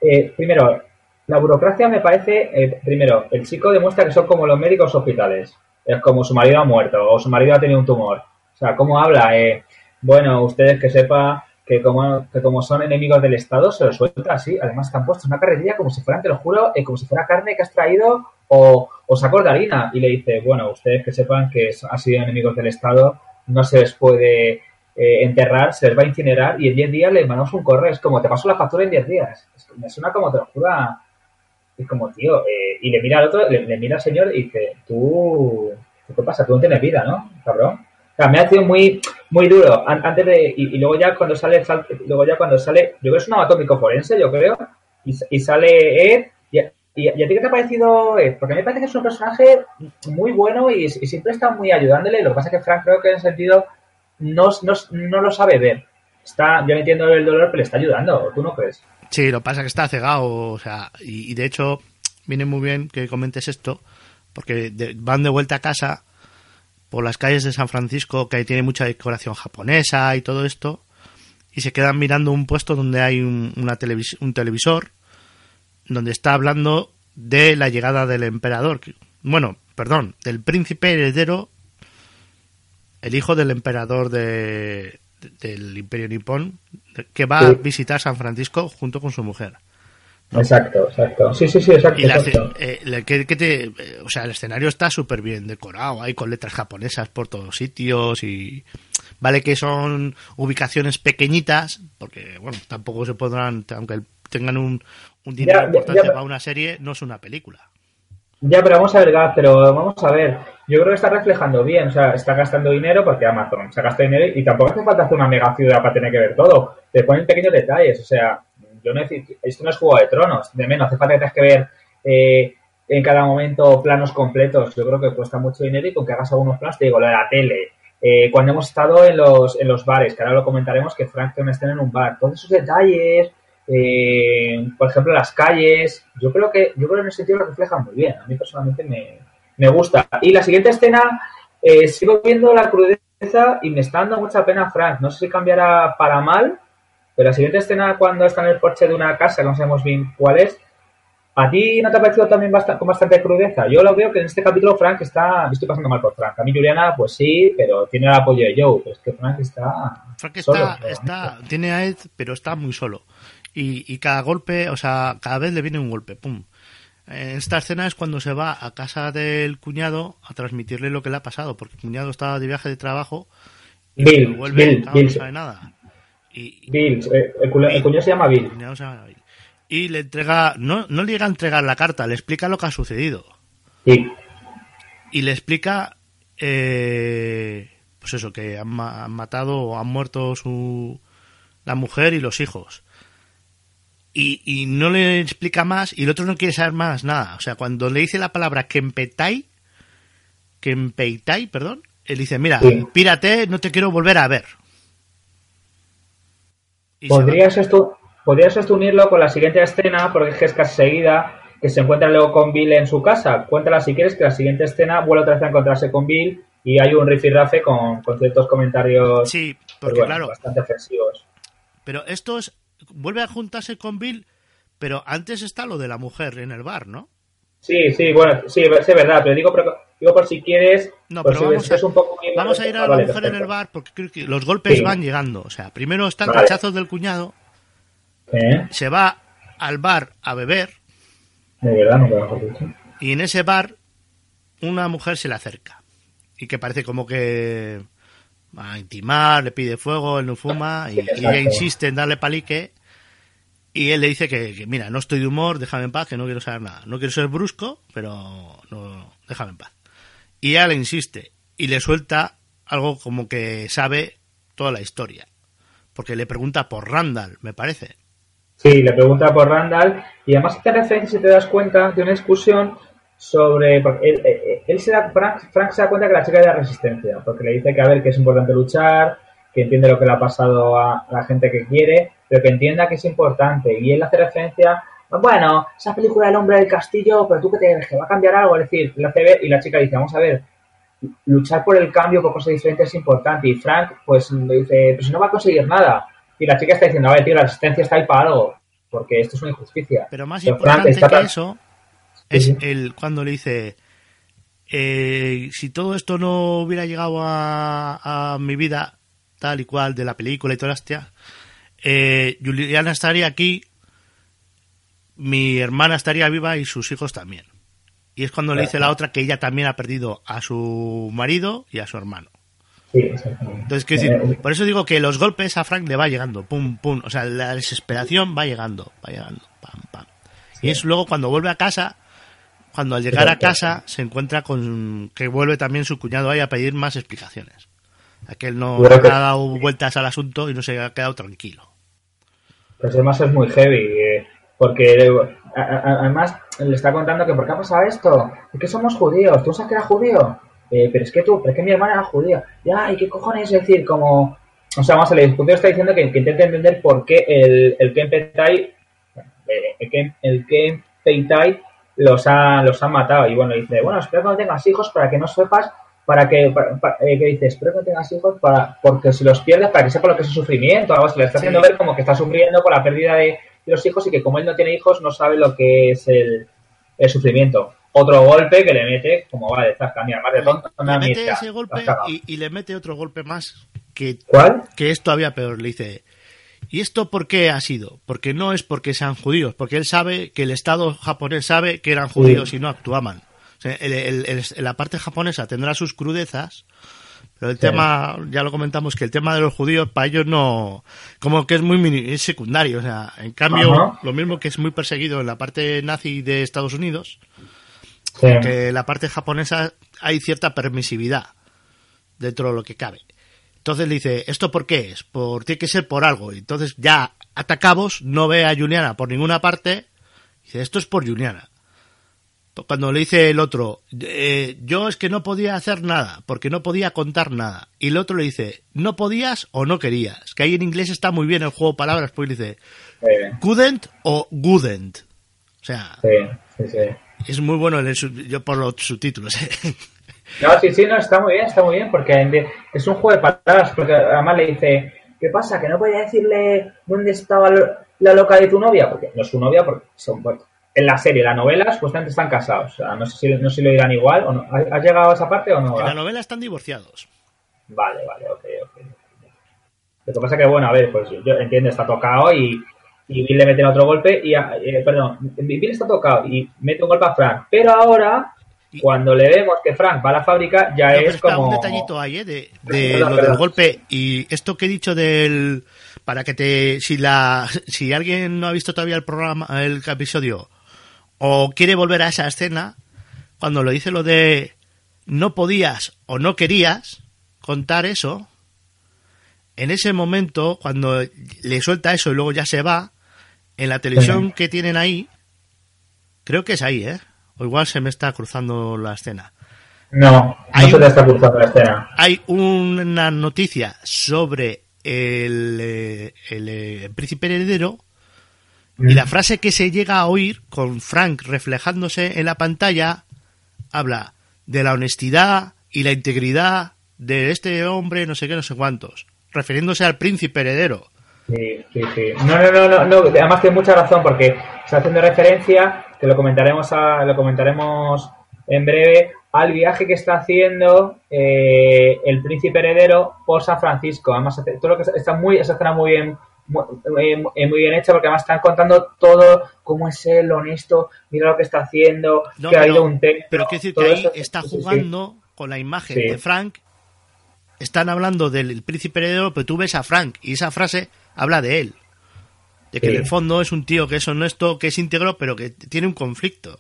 Eh, primero, la burocracia me parece, eh, primero, el chico demuestra que son como los médicos hospitales. Es como su marido ha muerto o su marido ha tenido un tumor. O sea, ¿cómo habla? Eh, bueno, ustedes que sepa que como, que como son enemigos del Estado, se lo suelta así. Además, que han puesto una carretilla como si fueran, te lo juro, eh, como si fuera carne que has traído o, o sacos de harina. Y le dice, bueno, ustedes que sepan que han sido enemigos del Estado, no se les puede eh, enterrar, se va a incinerar y en 10 días le mandamos un correo. Es como, te paso la factura en 10 días. me suena como, te lo juro, es como, tío, eh, y le mira al otro, le, mira al señor y dice, tú, ¿qué pasa? Tú no tienes vida, ¿no? Cabrón me ha sido muy, muy duro. Antes de, y, luego ya cuando sale, luego ya cuando sale, yo creo que es un anatómico forense, yo creo, y, sale Ed, y ¿Y, a ti qué te ha parecido? Eh, porque a mí me parece que es un personaje muy bueno y, siempre está muy ayudándole. Lo que pasa es que Frank creo que en ese sentido no, no, lo sabe ver. Está, yo entiendo el dolor, pero le está ayudando. ¿Tú no crees? Sí, lo pasa que está cegado. O sea, y, de hecho viene muy bien que comentes esto, porque van de vuelta a casa por las calles de San Francisco, que ahí tiene mucha decoración japonesa y todo esto, y se quedan mirando un puesto donde hay un, una un televisor donde está hablando de la llegada del emperador. Bueno, perdón, del príncipe heredero, el hijo del emperador de, del Imperio Nippon, que va a visitar San Francisco junto con su mujer. Exacto, exacto. Sí, sí, sí, exacto. Eh, o sea, el escenario está súper bien decorado, hay con letras japonesas por todos sitios y vale que son ubicaciones pequeñitas, porque bueno, tampoco se podrán, aunque tengan un, un dinero importante para una serie, no es una película. Ya, pero vamos a ver, pero vamos a ver. Yo creo que está reflejando bien, o sea, está gastando dinero porque Amazon se gasta dinero y tampoco hace falta hacer una mega ciudad para tener que ver todo. Te ponen pequeños detalles, o sea, yo no esto no es Juego de Tronos, de menos, hace falta que tengas que ver eh, en cada momento planos completos. Yo creo que cuesta mucho dinero y con que hagas algunos planos, te digo, lo de la tele, eh, cuando hemos estado en los, en los bares, que ahora lo comentaremos, que Frank estén en un bar, todos esos detalles, eh, por ejemplo, las calles, yo creo que yo creo que en ese sentido lo reflejan muy bien. A mí personalmente me, gusta. Y la siguiente escena, eh, sigo viendo la crudeza y me está dando mucha pena Frank. No sé si cambiará para mal, pero la siguiente escena cuando está en el porche de una casa, que no sabemos bien cuál es, ¿A ti no te ha parecido también con bastante crudeza? Yo lo veo que en este capítulo Frank está... estoy pasando mal por Frank. A mí Juliana, pues sí, pero tiene el apoyo de Joe. Pero es que Frank está... Frank está, está tiene a Ed, pero está muy solo. Y, cada golpe, o sea, cada vez le viene un golpe, pum. En esta escena es cuando se va a casa del cuñado a transmitirle lo que le ha pasado, porque el cuñado estaba de viaje de trabajo y Bill, vuelve no sabe nada. Y, Bill, eh, el, cuñado se llama Bill. Y le entrega, no, no le llega a entregar la carta, le explica lo que ha sucedido. Sí. Y le explica, eh, pues eso, que han, han matado o han muerto su, la mujer y los hijos y, no le explica más y el otro no quiere saber más nada. O sea, cuando le dice la palabra Kempetai, Kempeitai, perdón, él dice, mira, pírate, no te quiero volver a ver. ¿Podrías esto, podrías esto unirlo con la siguiente escena, porque es casi seguida, que se encuentra luego con Bill en su casa. Cuéntala si quieres que la siguiente escena vuelve otra vez a encontrarse con Bill y hay un rifirrafe con, con ciertos comentarios sí, porque, claro, bastante ofensivos. Pero estos vuelve a juntarse con Bill, pero antes está lo de la mujer en el bar, ¿no? Sí, sí, bueno, sí, es verdad, pero digo, digo por si quieres. No, pero vamos, a, un poco vamos a ir a ah, la mujer en el bar porque creo que los golpes van llegando. O sea, primero están vale. rechazos del cuñado, se va al bar a beber. De verdad, no Y en ese bar, una mujer se le acerca. Y que parece como que va a intimar, le pide fuego, él no fuma y, ella insiste en darle palique y él le dice que, mira, no estoy de humor, déjame en paz, que no quiero saber nada. No quiero ser brusco, pero no, déjame en paz. Y ella le insiste y le suelta algo como que sabe toda la historia. Porque le pregunta por Randall, me parece. Sí, le pregunta por Randall y además te referencia, si te das cuenta, de una discusión sobre. Él, él, se da, Frank, se da cuenta que la chica es de resistencia, porque le dice que a ver que es importante luchar, que entiende lo que le ha pasado a, la gente que quiere, pero que entienda que es importante. Y él hace referencia, bueno, esa película del hombre del castillo, pero tú que te que va a cambiar algo, es decir, la CB y la chica dice, vamos a ver, luchar por el cambio, por cosas diferentes es importante. Y Frank, pues, le dice, pues no va a conseguir nada. Y la chica está diciendo, a ver, tío, la resistencia está ahí para algo, porque esto es una injusticia. Pero más importante que eso es el cuando le dice eh, si todo esto no hubiera llegado a, mi vida tal y cual de la película y toda la eh, Juliana estaría aquí mi hermana estaría viva y sus hijos también. Y es cuando le dice la otra que ella también ha perdido a su marido y a su hermano. Entonces decir, eh, por eso digo que los golpes a Frank le va llegando pum pum. O sea la desesperación va llegando va llegando pam pam. Y es luego cuando vuelve a casa cuando al llegar a casa se encuentra con que vuelve también su cuñado ahí a pedir más explicaciones. Aquel no ha dado vueltas al asunto y no se ha quedado tranquilo. Pues además es muy heavy, eh, porque además le está contando que por qué ha pasado esto, es que somos judíos, tú sabes que era judío, eh, pero es que tú, pero es que mi hermana era judía, ya, ¿y qué cojones? Es decir, como, o sea, vamos a ver, el está diciendo que, que intenta entender por qué el, el Ken Peitai, el el Ken Peitai los ha, los han matado, y bueno, dice, bueno, espero que no tengas hijos para que no sepas para que, eh, que dice, espero que tengas hijos para, porque si los pierdes, para que sepa lo que es el sufrimiento, algo se le está haciendo ver como que está sufriendo por la pérdida de, los hijos y que como él no tiene hijos, no sabe lo que es el, sufrimiento. Otro golpe que le mete, como vale, estás cambiando más de tonto. Le mete ese golpe y, le mete otro golpe más que, ¿Cuál? que es todavía peor. Le dice, ¿y esto por qué ha sido? Porque no es porque sean judíos, porque él sabe que el Estado japonés sabe que eran judíos y no actuaban la parte japonesa tendrá sus crudezas, pero el tema, ya lo comentamos, que el tema de los judíos para ellos no, como que es muy secundario. O sea, en cambio, lo mismo que es muy perseguido en la parte nazi de Estados Unidos, que la parte japonesa hay cierta permisividad dentro de lo que cabe. Entonces le dice, ¿esto por qué es? Por, tiene que ser por algo. Entonces ya atacamos, no ve a Juliana por ninguna parte. Dice, esto es por Juliana cuando le dice el otro, eh, yo es que no podía hacer nada, porque no podía contar nada. Y el otro le dice, no podías o no querías. Que ahí en inglés está muy bien el juego de palabras, pues dice, couldn't o wouldn't. O sea, es muy bueno el, yo por los subtítulos. ¿eh? [LAUGHS] No, sí, sí, no, está muy bien, está muy bien, porque es un juego de palabras, porque además le dice, ¿qué pasa? Que no podía decirle dónde estaba la loca de tu novia, porque no es su novia, porque son en la serie, la novela, supuestamente están casados. O sea, no sé si, no sé si lo dirán igual o no. ¿Has llegado a esa parte o no? En la novela están divorciados. Vale, vale, ok, ok. Lo que pasa es que, bueno, a ver, pues yo entiendo, está tocado y, y Bill le mete otro golpe y, eh, perdón, Bill está tocado y mete un golpe a Frank. Pero ahora, cuando le vemos que Frank va a la fábrica, ya es como... Un detallito ahí, ¿eh? De, de lo del golpe y esto que he dicho del... Para que te... Si la si alguien no ha visto todavía el programa, el episodio o quiere volver a esa escena cuando lo dice lo de no podías o no querías contar eso, en ese momento, cuando le suelta eso y luego ya se va, en la televisión que tienen ahí, creo que es ahí, ¿eh? O igual se me está cruzando la escena. No, no se te está cruzando la escena. Hay una noticia sobre el, eh, el, el eh, príncipe heredero y la frase que se llega a oír, con Frank reflejándose en la pantalla, habla de la honestidad y la integridad de este hombre, no sé qué, no sé cuántos, refiriéndose al príncipe heredero. Sí, sí, sí. No, no, no, no, además tiene mucha razón porque está haciendo referencia, que lo comentaremos, a, lo comentaremos en breve, al viaje que está haciendo eh, el príncipe heredero por San Francisco. Además, todo lo que está muy, esa escena muy bien muy, muy, bien hecha porque además están contando todo, cómo es él, honesto, mira lo que está haciendo, que ha ido un texto. Pero quiero decir que ahí está jugando con la imagen de Frank. Están hablando del príncipe heredero, pero tú ves a Frank y esa frase habla de él. De que en el fondo es un tío que es honesto, que es íntegro, pero que tiene un conflicto.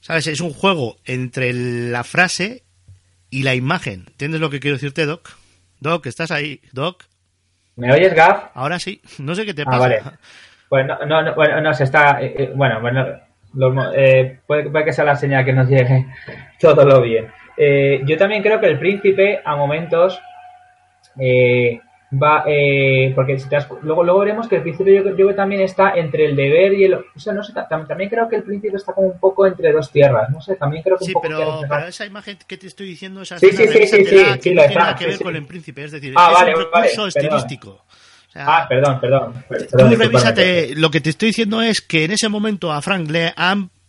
¿Sabes? Es un juego entre la frase y la imagen. ¿Entiendes lo que quiero decirte, Doc? Doc, ¿estás ahí? Doc. ¿Me oyes, Gaf? Ahora sí, no sé qué te ah, pasa. vale. Pues no, no, bueno, no se está. Eh, eh, bueno, bueno eh, puede, que sea la señal que nos llegue [LAUGHS] todo lo bien. yo también creo que el príncipe, a momentos, va. porque si luego, luego veremos que el príncipe, yo, creo que también está entre el deber y el. O sea, no sé, también, creo que el príncipe está como un poco entre dos tierras. No sé, también creo que. Sí, un poco pero, pero esa imagen que te estoy diciendo, esa sí, sí, sí, sí, sí, que no tiene nada que ver con el príncipe. Es decir, ah, es un recurso estilístico. ah, perdón, perdón. tú revísate, lo que te estoy diciendo es que en ese momento a Frank le,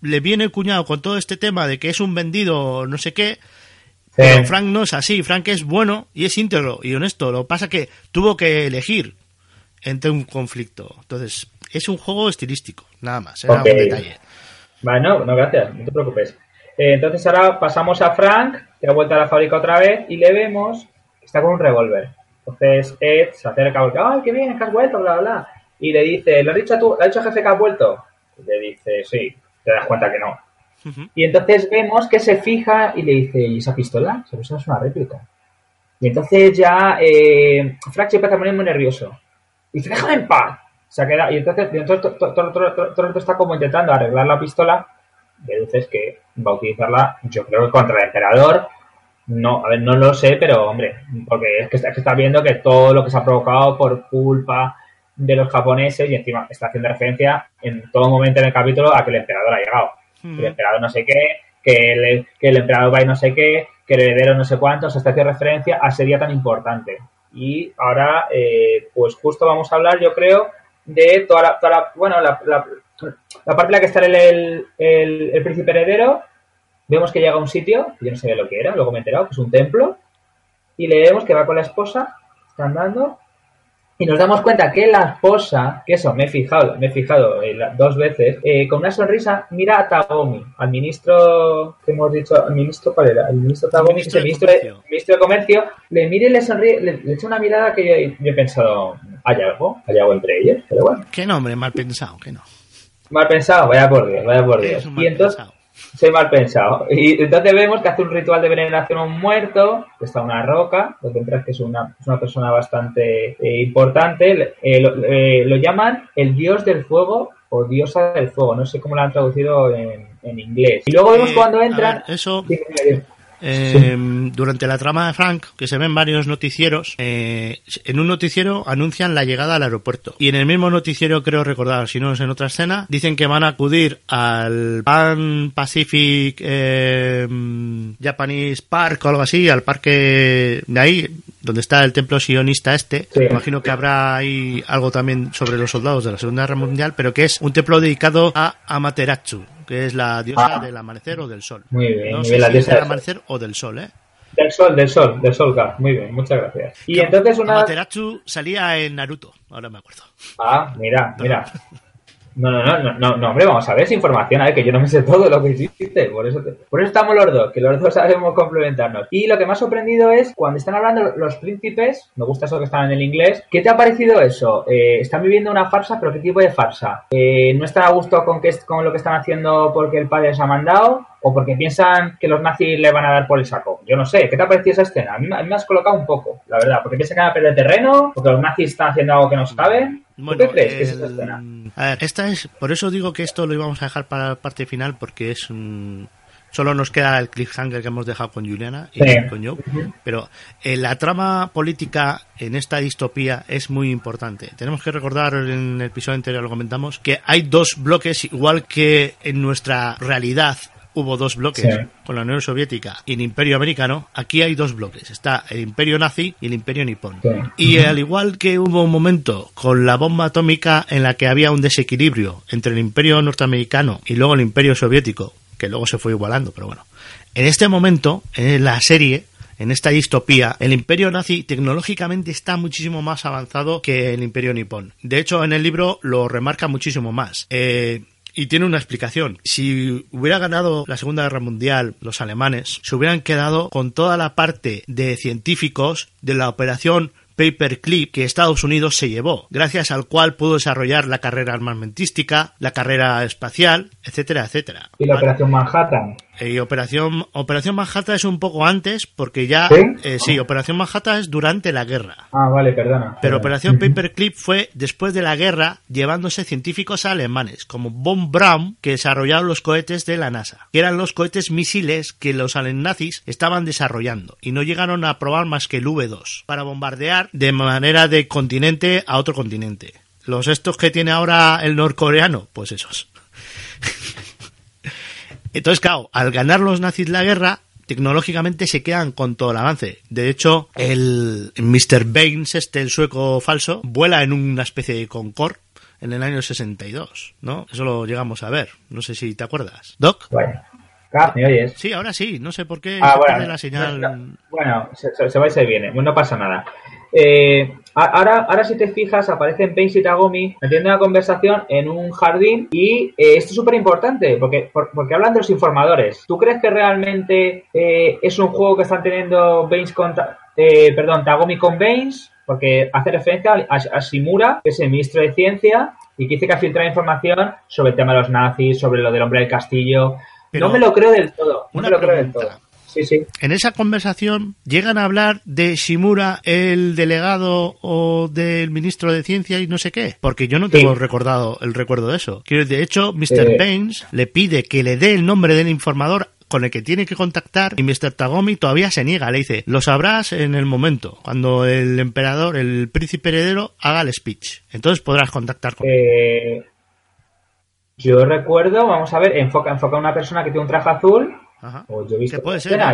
le viene el cuñado con todo este tema de que es un vendido no sé qué, pero Frank no es así, Frank es bueno y es íntegro y honesto. Lo que pasa que tuvo que elegir entre un conflicto. Entonces, es un juego estilístico, nada más, era un detalle. Vale, no, no, gracias, no te preocupes. Eh, entonces ahora pasamos a Frank, que ha vuelto a la fábrica otra vez, y le vemos que está con un revólver. Entonces Ed se acerca porque, ¡ay, qué bien, que has vuelto! Bla, bla, bla. Y le dice, ¿lo has dicho tú? ¿Le has dicho jefe que has vuelto? Y le dice, sí. Te das cuenta que no. Y entonces vemos que se fija y le dice, ¿y esa pistola? Esa pistola es una réplica. Y entonces ya eh, Frank se empieza a poner muy nervioso. Y dice, déjame en paz. se ha quedado, y entonces, entonces rato está como intentando arreglar la pistola, deduces que va a utilizarla, yo creo que contra el emperador, no, a ver, no lo sé, pero hombre, porque es que, está- es que está viendo que todo lo que se ha provocado por culpa de los japoneses y encima está haciendo referencia en todo momento en el capítulo a que el emperador ha llegado. Mm. El emperador no sé qué, que el, que el emperador va y no sé qué, que el heredero no sé cuánto, se está haciendo referencia a ese día tan importante. Y ahora, eh, pues justo vamos a hablar, yo creo, de toda la, toda la- bueno, la, la- parte en la que está el, el, el- príncipe heredero. Vemos que llega a un sitio, yo no sabía lo que era, luego me he enterado, que es un templo, y le vemos que va con la esposa, está andando, y nos damos cuenta que la esposa, que eso, me he fijado, me he fijado eh, dos veces, eh, con una sonrisa mira a Tagomi, al ministro, que hemos dicho, al ministro, ¿cuál era? El ministro es el ministro de, Comercio. ministro de Comercio, le mira y le sonríe, le, le echa una mirada que yo, yo he pensado, hay algo, hay algo entre ellos, pero bueno. Qué nombre mal pensado, que no. Mal pensado, vaya por Dios, vaya por Dios. Y entonces, pensado. Soy mal pensado. Y entonces vemos que hace un ritual de veneración a un muerto, que está una roca, lo que entras que es una, es una persona bastante eh, importante. Eh, lo, eh, lo llaman el dios del fuego o diosa del fuego, no sé cómo lo han traducido en, en inglés. Y luego vemos cuando entran... ver, eso Eh, Durante la trama de Frank, que se ven varios noticieros, eh, en un noticiero anuncian la llegada al aeropuerto. Y en el mismo noticiero, creo recordar, si no es en otra escena, dicen que van a acudir al Pan Pacific eh, Japanese Park o algo así, al parque de ahí, donde está el templo sionista este. Sí. Me imagino que habrá ahí algo también sobre los soldados de la Segunda Guerra Mundial, pero que es un templo dedicado a Amaterasu, que es la diosa Ah. del amanecer o del sol. Muy bien, No muy sé bien, la si diosa del amanecer o del sol, ¿eh? Del sol, del sol, del sol, Gaf. Muy bien, muchas gracias. Y entonces una... Amaterasu salía en Naruto, ahora me acuerdo. Ah, mira, mira. No, no, no, no, no, hombre, vamos a ver, es información, a ver, que yo no me sé todo lo que hiciste, por eso, por eso estamos los dos, que los dos sabemos complementarnos. Y lo que me ha sorprendido es, cuando están hablando los príncipes, me gusta eso que están en el inglés, ¿qué te ha parecido eso? Eh, están viviendo una farsa, pero ¿qué tipo de farsa? Eh, ¿No están a gusto con, que, con lo que están haciendo porque el padre les ha mandado? ¿O porque piensan que los nazis le van a dar por el saco? Yo no sé, ¿qué te ha parecido esa escena? A mí, me has colocado un poco, la verdad, porque piensan que van a perder terreno, porque los nazis están haciendo algo que no saben. ¿Tú Bueno, qué crees que es esta escena? A ver, esta es, por eso digo que esto lo íbamos a dejar para la parte final porque es un, solo nos queda el cliffhanger que hemos dejado con Juliana y Sí. con Joe, pero eh, la trama política en esta distopía es muy importante. Tenemos que recordar en el episodio anterior lo comentamos que hay dos bloques igual que en nuestra realidad hubo dos bloques Sí. con la Unión Soviética y el Imperio Americano, aquí hay dos bloques. Está el Imperio Nazi y el Imperio Nipón. Sí. Y al igual que hubo un momento con la bomba atómica en la que había un desequilibrio entre el Imperio norteamericano y luego el Imperio soviético, que luego se fue igualando, pero bueno. En este momento, en la serie, en esta distopía, el imperio nazi tecnológicamente está muchísimo más avanzado que el imperio nipón. De hecho, en el libro lo remarca muchísimo más. Eh, y tiene una explicación. Si hubiera ganado la Segunda Guerra Mundial los alemanes, se hubieran quedado con toda la parte de científicos de la operación Paperclip que Estados Unidos se llevó, gracias al cual pudo desarrollar la carrera armamentística, la carrera espacial, etcétera, etcétera. Y la. Operación Manhattan. Eh, Operación, Operación Manhattan es un poco antes, porque ya. ¿Sí? eh, sí, Operación Manhattan es durante la guerra. Ah, vale, perdona. Pero Perdona. Operación Paperclip fue después de la guerra, llevándose científicos alemanes, como Von Braun, que desarrollaron los cohetes de la NASA, que eran los cohetes misiles que los nazis estaban desarrollando, y no llegaron a probar más que el V2, para bombardear de manera de continente a otro continente. Los estos que tiene ahora el norcoreano, pues esos. [LAUGHS] Entonces, claro, al ganar los nazis la guerra, tecnológicamente se quedan con todo el avance. De hecho, el Mr. Baines, este, el sueco falso, vuela en una especie de Concorde en el año 62, ¿no? Eso lo llegamos a ver. No sé si te acuerdas. ¿Doc? Ah, ¿me oyes? Sí, ahora sí. No sé por qué Ah, bueno. la señal. No, no. Bueno, se, va y se viene. Bueno, no pasa nada. Eh, ahora, ahora, si te fijas, aparecen Pace y Tagomi metiendo una conversación en un jardín y eh, esto es súper importante porque, por- porque hablan de los informadores. ¿Tú crees que realmente eh, es un juego que están teniendo Baines contra, eh, perdón, Tagomi con Baines? Porque hace referencia a, a Shimura, que es el ministro de Ciencia, y que dice que ha filtrado información sobre el tema de los nazis, sobre lo del hombre del castillo. Pero- no me lo creo del todo. No Una me lo creo del todo. Sí, sí. En esa conversación llegan a hablar de Shimura, el delegado o del ministro de Ciencia y no sé qué. Porque yo no tengo Sí. recordado el recuerdo de eso. De hecho, Mr. Eh. Baines le pide que le dé el nombre del informador con el que tiene que contactar y Mr. Tagomi todavía se niega. Le dice, lo sabrás en el momento, cuando el emperador, el príncipe heredero, haga el speech. Entonces podrás contactar con él. Eh, yo recuerdo, vamos a ver, enfoca, enfoca a una persona que tiene un traje azul, Ajá. o yo he visto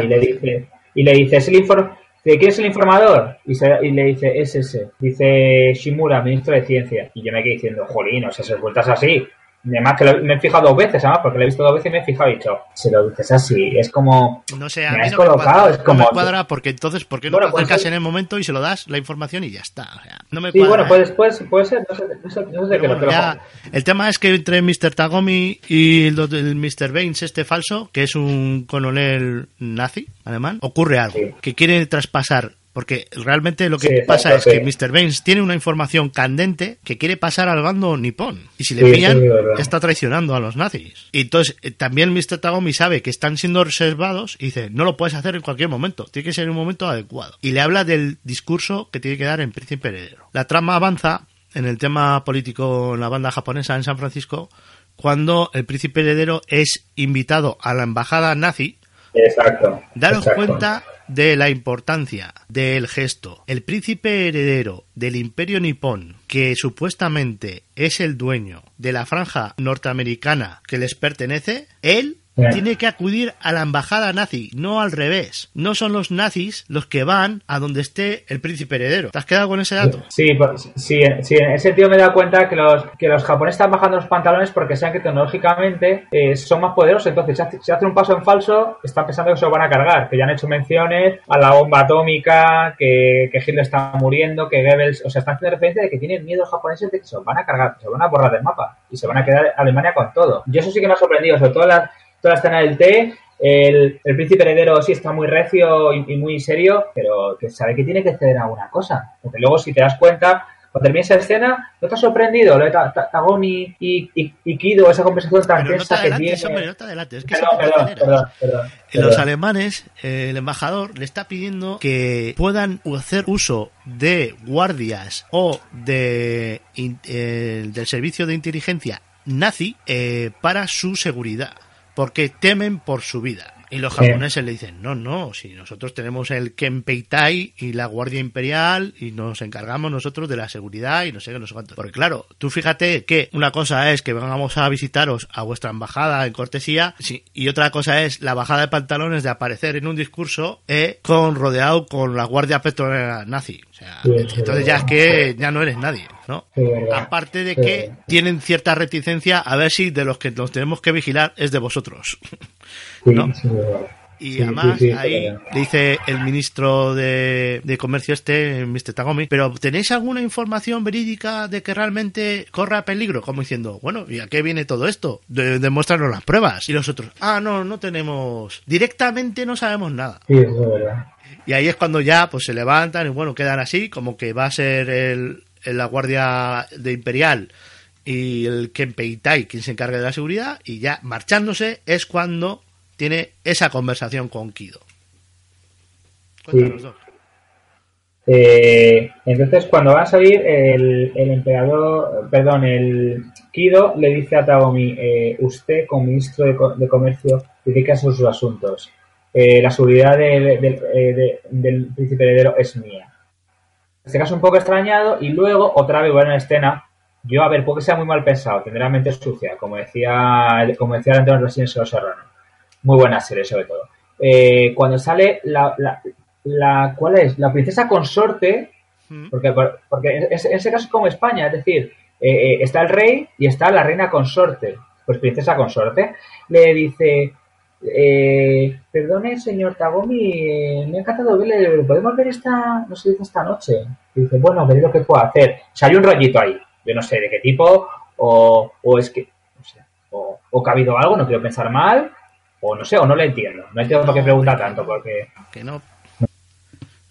y le dice, y le dice, es el infor- dice, ¿quién es el informador? Y, se- y le dice, es ese. Dice Shimura, ministro de Ciencia. Y yo me quedé diciendo, jolín, o sea, se vueltas así. Y Además que lo- me he fijado dos veces, además, porque lo he visto dos veces y me he fijado y he dicho, se lo dices así, es como, No sé, a Me mí has no me colocado, cuadra, es no como- me cuadra porque entonces, ¿por qué no Bueno, pues acercas en el momento y se lo das la información y ya está? O sea, no me sí, cuadra, bueno, ¿eh? puede, puede, puede ser, no sé, no sé, no sé lo bueno, que lo ya, el tema es que entre Mr. Tagomi y el, el Mr. Baines, este falso, que es un coronel nazi alemán, ocurre algo Sí. que quiere traspasar. Porque realmente lo que Sí, pasa es que Mr. Baines tiene una información candente que quiere pasar al bando nipón. Y si le Sí, pillan, es está traicionando a los nazis. Y entonces eh, también Mr. Tagomi sabe que están siendo reservados y dice, no lo puedes hacer en cualquier momento, tiene que ser en un momento adecuado. Y le habla del discurso que tiene que dar en Príncipe Heredero. La trama avanza en el tema político en la banda japonesa en San Francisco cuando el Príncipe Heredero es invitado a la embajada nazi Exacto. Daros exacto. cuenta de la importancia del gesto. El príncipe heredero del imperio nipón, que supuestamente es el dueño de la franja norteamericana que les pertenece, él. Tiene que acudir a la embajada nazi, no al revés. No son los nazis los que van a donde esté el príncipe heredero. ¿Te has quedado con ese dato? Sí, pues, sí, sí, en ese sentido me he dado cuenta que los, que los japoneses están bajando los pantalones porque saben que tecnológicamente eh, son más poderosos. Entonces, si hace- si hacen un paso en falso, están pensando que se lo van a cargar. Que ya han hecho menciones a la bomba atómica, que, que Hitler está muriendo, que Goebbels. O sea, están haciendo referencia de que tienen miedo los japoneses de que se los van a cargar, se van a borrar del mapa y se van a quedar Alemania con todo. Y eso sí que me ha sorprendido, sobre todo la, toda la escena del té. El, el príncipe heredero sí está muy recio y, y muy serio, pero que sabe que tiene que ceder a una cosa. Porque luego, si te das cuenta, cuando termina esa escena, ¿no te ha sorprendido lo de Ta- Ta- Tagoni y, y, y Kido, esa conversación tan Pero no tensa que tiene? hombre, no te adelantes. Es que Perdón, son perdón, compañeros. perdón, perdón, Los alemanes, eh, el embajador le está pidiendo que puedan hacer uso de guardias o de eh, del servicio de inteligencia nazi eh, para su seguridad, porque temen por su vida. Y los Sí. japoneses le dicen, no, no, si nosotros tenemos el Kenpeitai y la Guardia Imperial y nos encargamos nosotros de la seguridad y no sé qué, no sé cuánto. Porque claro, tú fíjate que una cosa es que vengamos a visitaros a vuestra embajada en cortesía sí, y otra cosa es la bajada de pantalones de aparecer en un discurso eh, con rodeado con la Guardia Petrolera nazi. O sea, Sí, entonces ya es que ya no eres nadie, ¿no? Sí. Aparte de Sí. que tienen cierta reticencia a ver si de los que nos tenemos que vigilar es de vosotros. [LAUGHS] Sí, ¿no? sí. Y Sí, además sí, sí, ahí dice el ministro de, de comercio este, Mr. Tagomi, pero ¿tenéis alguna información verídica de que realmente corra peligro? Como diciendo, bueno, ¿y a qué viene todo esto? De, demuéstranos las pruebas. Y los otros, ah, no, no tenemos, directamente no sabemos nada. Sí, eso es verdad. Y ahí es cuando ya pues se levantan y bueno, quedan así, como que va a ser el, el- la guardia de Imperial y el Kenpeitai quien se encargue de la seguridad y ya marchándose es cuando tiene esa conversación con Kido. Cuéntanos, Sí. Eh, entonces, cuando va a salir, el, el emperador, perdón, el Kido le dice a Tagomi, eh, usted como ministro de, de Comercio dedica a sus asuntos. Eh, la seguridad del, del, eh, de- del príncipe heredero es mía. En este caso un poco extrañado y luego otra vez buena escena. Yo, a ver, puede que sea muy mal pensado, tendrá mente sucia, como decía, como decía el anterior Residente de los Serrano. Muy buena serie, sobre todo. Eh, cuando sale la, la, la, ¿cuál es? La princesa consorte, Mm. porque, porque en ese en ese caso es como España, es decir, eh, eh, está el rey y está la reina consorte. Pues princesa consorte le dice, eh, perdone señor Tagomi, eh, me ha encantado verle, ¿podemos ver esta, no sé, esta noche? Y dice, bueno, veré lo que puedo hacer. O sea, hay un rollito ahí, yo no sé de qué tipo, o, o es que, o, o que ha habido algo, no quiero pensar mal, o no sé, o no le entiendo. No entiendo por qué pregunta tanto, porque... Que no. Lo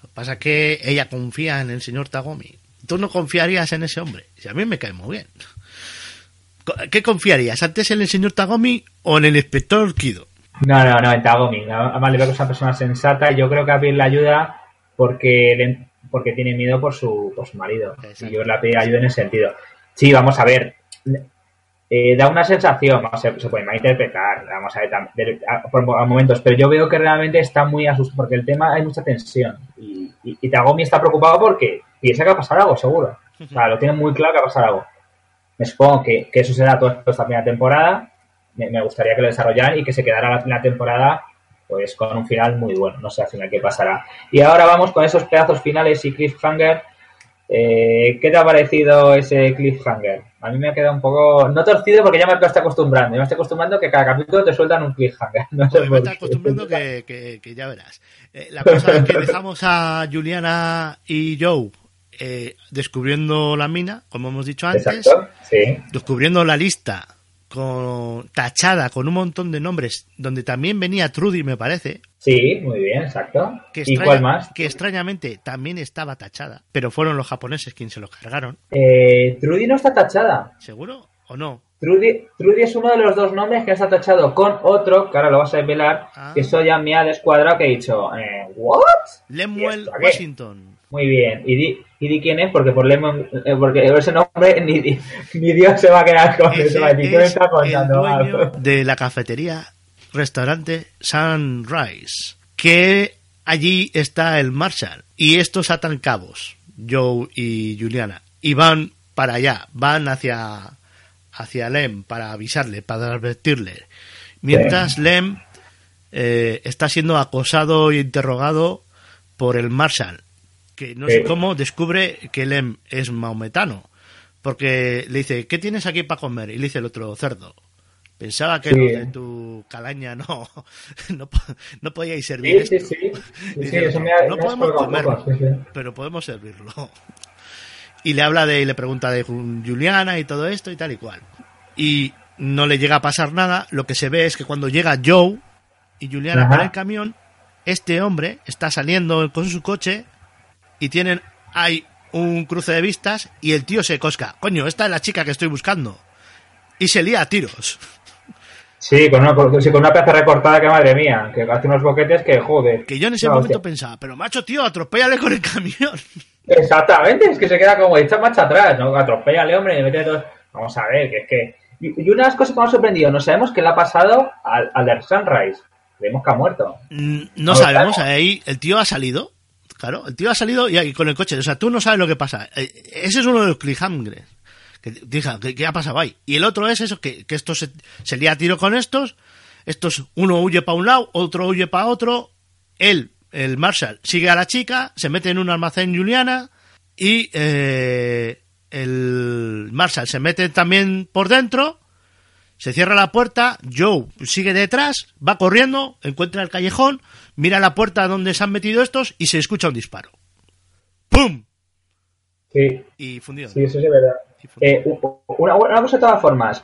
que pasa es que ella confía en el señor Tagomi. Tú no confiarías en ese hombre. Y a mí me cae muy bien. ¿Qué confiarías? ¿Antes en el señor Tagomi o en el inspector Kido? No, no, no, en Tagomi. Además le veo que es una persona sensata y yo creo que a Bill le ayuda porque, le- porque tiene miedo por su, por su marido. Exacto. Y yo le pedido ayuda en ese sentido. Sí, vamos a ver. Eh, da una sensación, vamos a- se puede malinterpretar, vamos a ver, tam- de- a, momentos, pero yo veo que realmente está muy asustado porque el tema hay mucha tensión y, y, y Tagomi está preocupado porque piensa que va a pasar algo, seguro. O sea, lo tiene muy claro que va a pasar algo. Me supongo que, que eso será toda esta primera temporada. Me, me gustaría que lo desarrollaran y que se quedara la, la temporada pues con un final muy bueno. No sé al final qué pasará. Y ahora vamos con esos pedazos finales y cliffhanger. Eh, ¿Qué te ha parecido ese cliffhanger? A mí me ha quedado un poco... No torcido porque ya me estoy acostumbrando. Ya me estoy acostumbrando que cada capítulo te sueltan un cliffhanger. [LAUGHS] No Pues me está acostumbrando que, que- que ya verás. Eh, la cosa es que dejamos a Juliana y Joe eh, descubriendo la mina, como hemos dicho antes, Exacto, sí. descubriendo la lista con tachada con un montón de nombres, donde también venía Trudy, me parece, Sí, muy bien, exacto. que, ¿Y extraña- cuál más? que extrañamente también estaba tachada, pero fueron los japoneses quienes se los cargaron. Eh, Trudy no está tachada. ¿Seguro o no? Trudy, Trudy es uno de los dos nombres que está tachado con otro, que ahora lo vas a desvelar, Ah. que eso ya me ha descuadrado que he dicho, eh, ¿what? Lemuel. Washington. Muy bien. ¿Y di, y di quién es? Porque por Lemon, eh, porque ese nombre [LAUGHS] ni, ni Dios se va a quedar con Ese eso. ¿qué me es está el contando? dueño de la cafetería restaurante Sunrise, que allí está el Marshall y estos atan cabos, Joe y Juliana, y van para allá, van hacia hacia Lem para avisarle, para advertirle, mientras Lem eh, está siendo acosado e interrogado por el Marshall, que no sé Sí. cómo descubre que Lem es maometano, porque le dice, ¿qué tienes aquí para comer? Y le dice el otro, cerdo. Pensaba que Sí. lo de tu calaña no, [LAUGHS] no, no podíais servir Sí, sí, esto. sí. [LAUGHS] Sí, sí, Dice, eso me ha, no me podemos comerlo, poco, pero podemos servirlo. [LAUGHS] Y le habla de, y le pregunta de Juliana y todo esto y tal y cual. Y no le llega a pasar nada. Lo que se ve es que cuando llega Joe y Juliana Ajá. para el camión, este hombre está saliendo con su coche y tienen hay un cruce de vistas y el tío se cosca. Coño, esta es la chica que estoy buscando. Y se lía a tiros. Sí, con una, con- sí, con una pieza recortada que madre mía, que hace unos boquetes que joder. Que yo en ese No, momento hostia. pensaba, pero macho, tío, atropéllale con el camión. [LAUGHS] Exactamente, es que se queda como hecha marcha atrás, ¿no? Atropéllale, hombre, y mete todo. Vamos a ver, que es que. Y, y una de las cosas que me ha sorprendido, no sabemos qué le ha pasado al, al Sunrise. Creemos que ha muerto. Mm, No sabemos, ahí el tío ha salido. Claro, el tío ha salido y ahí con el coche. O sea, tú no sabes lo que pasa. Eh, Ese es uno de los cliffhangers. Que ¿qué, ha pasado ahí? Y el otro es eso, que, que se, se lía a tiro con estos. Estos, uno huye para un lado, otro huye para otro. Él, el Marshall, sigue a la chica, se mete en un almacén Juliana y eh, el Marshall se mete también por dentro. Se cierra la puerta, Joe sigue detrás, va corriendo, encuentra el callejón, mira la puerta donde se han metido estos y se escucha un disparo. ¡Pum! Sí, Y fundido. sí, eso sí es verdad. Eh, una cosa de todas formas.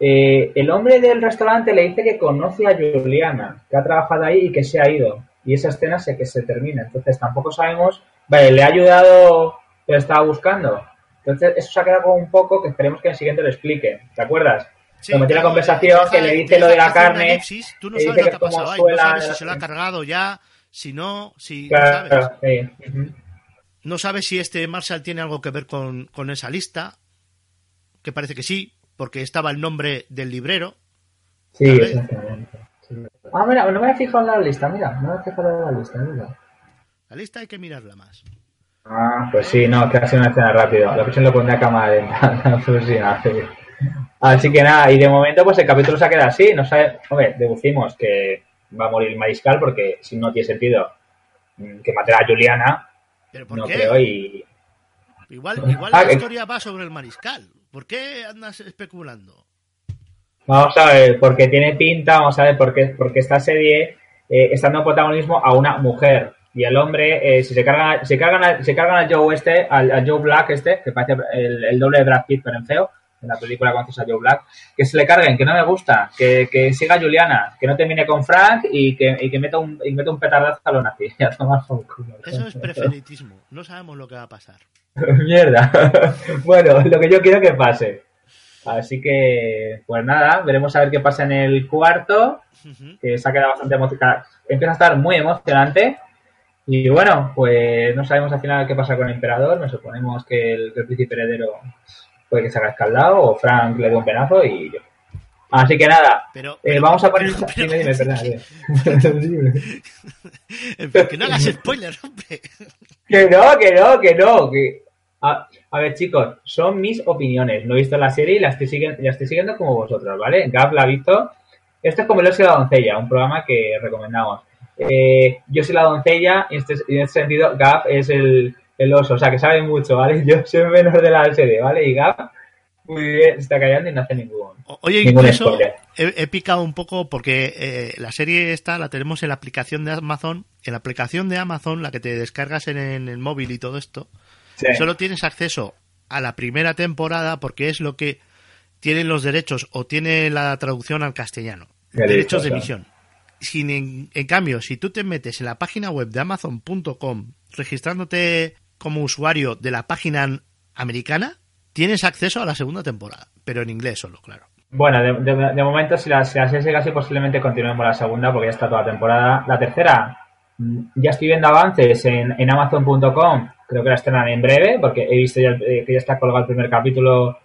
Eh, el hombre del restaurante le dice que conoce a Juliana, que ha trabajado ahí y que se ha ido. Y esa escena sé que se termina. Entonces tampoco sabemos. Vale, le ha ayudado, pero estaba buscando. Entonces eso se ha quedado como un poco que esperemos que en el siguiente lo explique. ¿Te acuerdas? Sí, Lo metí en la conversación deja- que le dice lo de la carne. elipsis, Tú no sabes lo que ha pasado ahí, no sabes si se lo ha cargado ya, si no, si no Claro, sabes. sí. Ujú. No sabes si este Marshall tiene algo que ver con, con esa lista, que parece que sí, porque estaba el nombre del librero. Sí, ¿Sabes? exactamente. Sí. Ah, mira, no me he fijado en la lista, mira, no me he fijado en la lista, mira. La lista hay que mirarla más. Ah, pues sí, no, que ha sido una escena rápido. La próxima lo pondré a cámara lenta, [LAUGHS] la. Así que nada, y de momento pues el capítulo se ha quedado así, no sé, hombre, deducimos que va a morir el mariscal porque si no tiene sentido mm, que matar a Juliana, ¿Pero por no qué? creo, y Igual, [LAUGHS] igual Ah, la que- historia va sobre el mariscal. ¿Por qué andas especulando? Vamos a ver, porque tiene pinta, vamos a ver, porque, porque esta serie eh, está dando protagonismo a una mujer. Y el hombre, eh, si se cargan, se cargan, a, se cargan al Joe este, al, al Joe Black este, que parece el, el doble de Brad Pitt, pero en feo, en la película conoces a Joe Black, que se le carguen, que no me gusta, que, que siga Juliana, que no termine con Frank y que, y que meta un, y meta un petardazo a los nazis. [LAUGHS] Ya tomar por culo. Eso es preferitismo. No sabemos lo que va a pasar. [LAUGHS] Mierda. [LAUGHS] bueno, lo que yo quiero que pase. Así que, pues nada, veremos a ver qué pasa en el cuarto, que se ha quedado bastante emocionante. Empieza a estar muy emocionante. Y bueno, pues no sabemos al final qué pasa con el emperador. Nos suponemos que el, príncipe heredero puede que se haga escaldado o Frank le dé un penazo y yo. Así que nada, eh, vamos a poner. [LAUGHS] dime, dime, perdón. [LAUGHS] que no hagas spoilers, hombre. [LAUGHS] Que no, que no, que no. Que... A, ver, chicos, son mis opiniones. No he visto la serie y la estoy siguiendo, la estoy siguiendo como vosotros, ¿vale? Gab la ha visto. Esto es como El oso y la doncella, un programa que recomendamos. Eh, yo soy la doncella y en este, en este sentido Gab es el, el, oso, o sea que sabe mucho, ¿vale? [LAUGHS] Yo soy menor de la serie, ¿vale? Y Gab muy bien, está callando y no hace ningún. Oye, incluso he, picado un poco porque eh, la serie esta la tenemos en la aplicación de Amazon. En la aplicación de Amazon, la que te descargas en, el móvil y todo esto, solo tienes acceso a la primera temporada porque es lo que tienen los derechos o tiene la traducción al castellano. derechos de emisión. Sin, en, cambio, si tú te metes en la página web de Amazon.com registrándote como usuario de la página americana, tienes acceso a la segunda temporada, pero en inglés solo, claro. Bueno, de, momento, si la, si la sigue posiblemente continuemos la segunda, porque ya está toda la temporada. La tercera, mm, ya estoy viendo avances en, en Amazon.com, creo que la estrenan en breve, porque he visto ya, eh, que ya está colgado el primer capítulo,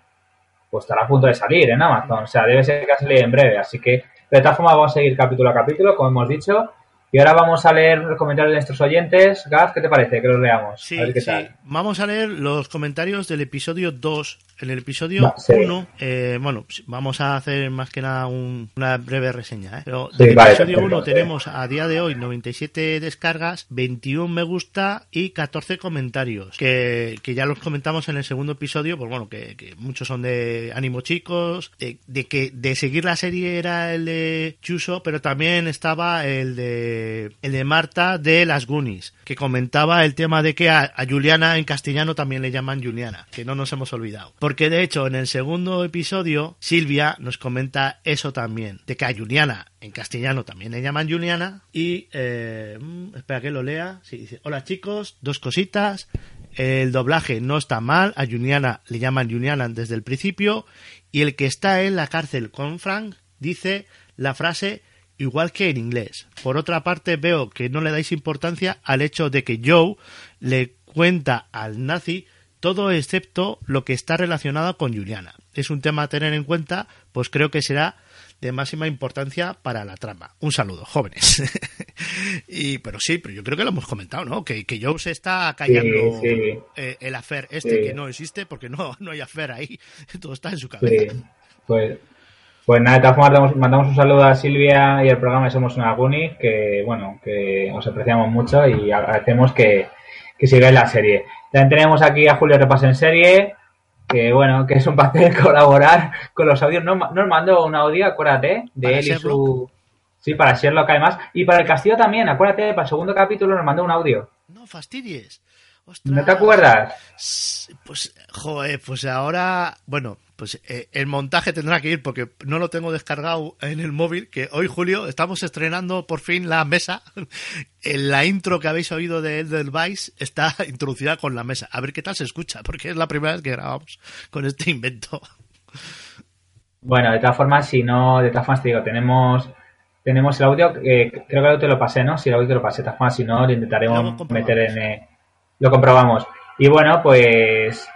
pues estará a punto de salir en Amazon. O sea, debe ser que ha en breve, así que de todas formas vamos a seguir capítulo a capítulo, como hemos dicho. Y ahora vamos a leer los comentarios de nuestros oyentes. Gaz, ¿qué te parece que los leamos? Sí, sí. Vamos a leer los comentarios del episodio 2 en el episodio 1, eh, bueno, vamos a hacer más que nada una breve reseña. ¿eh? Pero del episodio 1 tenemos a día de hoy 97 descargas, 21 me gusta y 14 comentarios. Que, ya los comentamos en el segundo episodio, pues bueno, que, muchos son de ánimo chicos, de, que de seguir la serie era el de Chuso, pero también estaba el de, el de Marta de las Goonies, que comentaba el tema de que a, a Juliana en castellano también le llaman Juliana, que no nos hemos olvidado. Porque de hecho en el segundo episodio Silvia nos comenta eso también, de que a Juliana en castellano también le llaman Juliana y eh, mm, espera que lo lea, sí, dice, hola chicos, dos cositas, el doblaje no está mal, a Juliana le llaman Juliana desde el principio y el que está en la cárcel con Frank dice la frase igual que en inglés. Por otra parte, veo que no le dais importancia al hecho de que Joe le cuenta al nazi todo excepto lo que está relacionado con Juliana. Es un tema a tener en cuenta, pues creo que será de máxima importancia para la trama. Un saludo, jóvenes. [LAUGHS] y pero sí, pero yo creo que lo hemos comentado, ¿no? Que, que Joe se está callando eh, el afer este que no existe porque no, no hay afer ahí. [LAUGHS] Todo está en su cabeza. Pues, pues nada, de todas formas mandamos un saludo a Silvia y al programa Somos una Guni, que bueno, que os apreciamos mucho y agradecemos que, que sigáis la serie. También tenemos aquí a Julio Repas en serie, que bueno, que es un placer [LAUGHS] colaborar con los audios. Nos, nos mandó un audio, acuérdate, de él y su... Sí, para Sherlock además. Y para el castillo también, acuérdate, para el segundo capítulo nos mandó un audio. No fastidies. ¿No te acuerdas? Pues, joder, pues ahora, bueno, pues eh, el montaje tendrá que ir porque no lo tengo descargado en el móvil, que hoy, Julio, estamos estrenando por fin la mesa. [LAUGHS] En la intro que habéis oído de Vice está [LAUGHS] introducida con la mesa. A ver qué tal se escucha, porque es la primera vez que grabamos con este invento. Bueno, de todas formas, si no, de todas formas te digo, tenemos tenemos el audio, eh, creo que el audio te lo pasé, ¿no? Si el audio te lo pasé, de todas formas, si no, lo intentaremos meter en... Eh, lo comprobamos. Y bueno, pues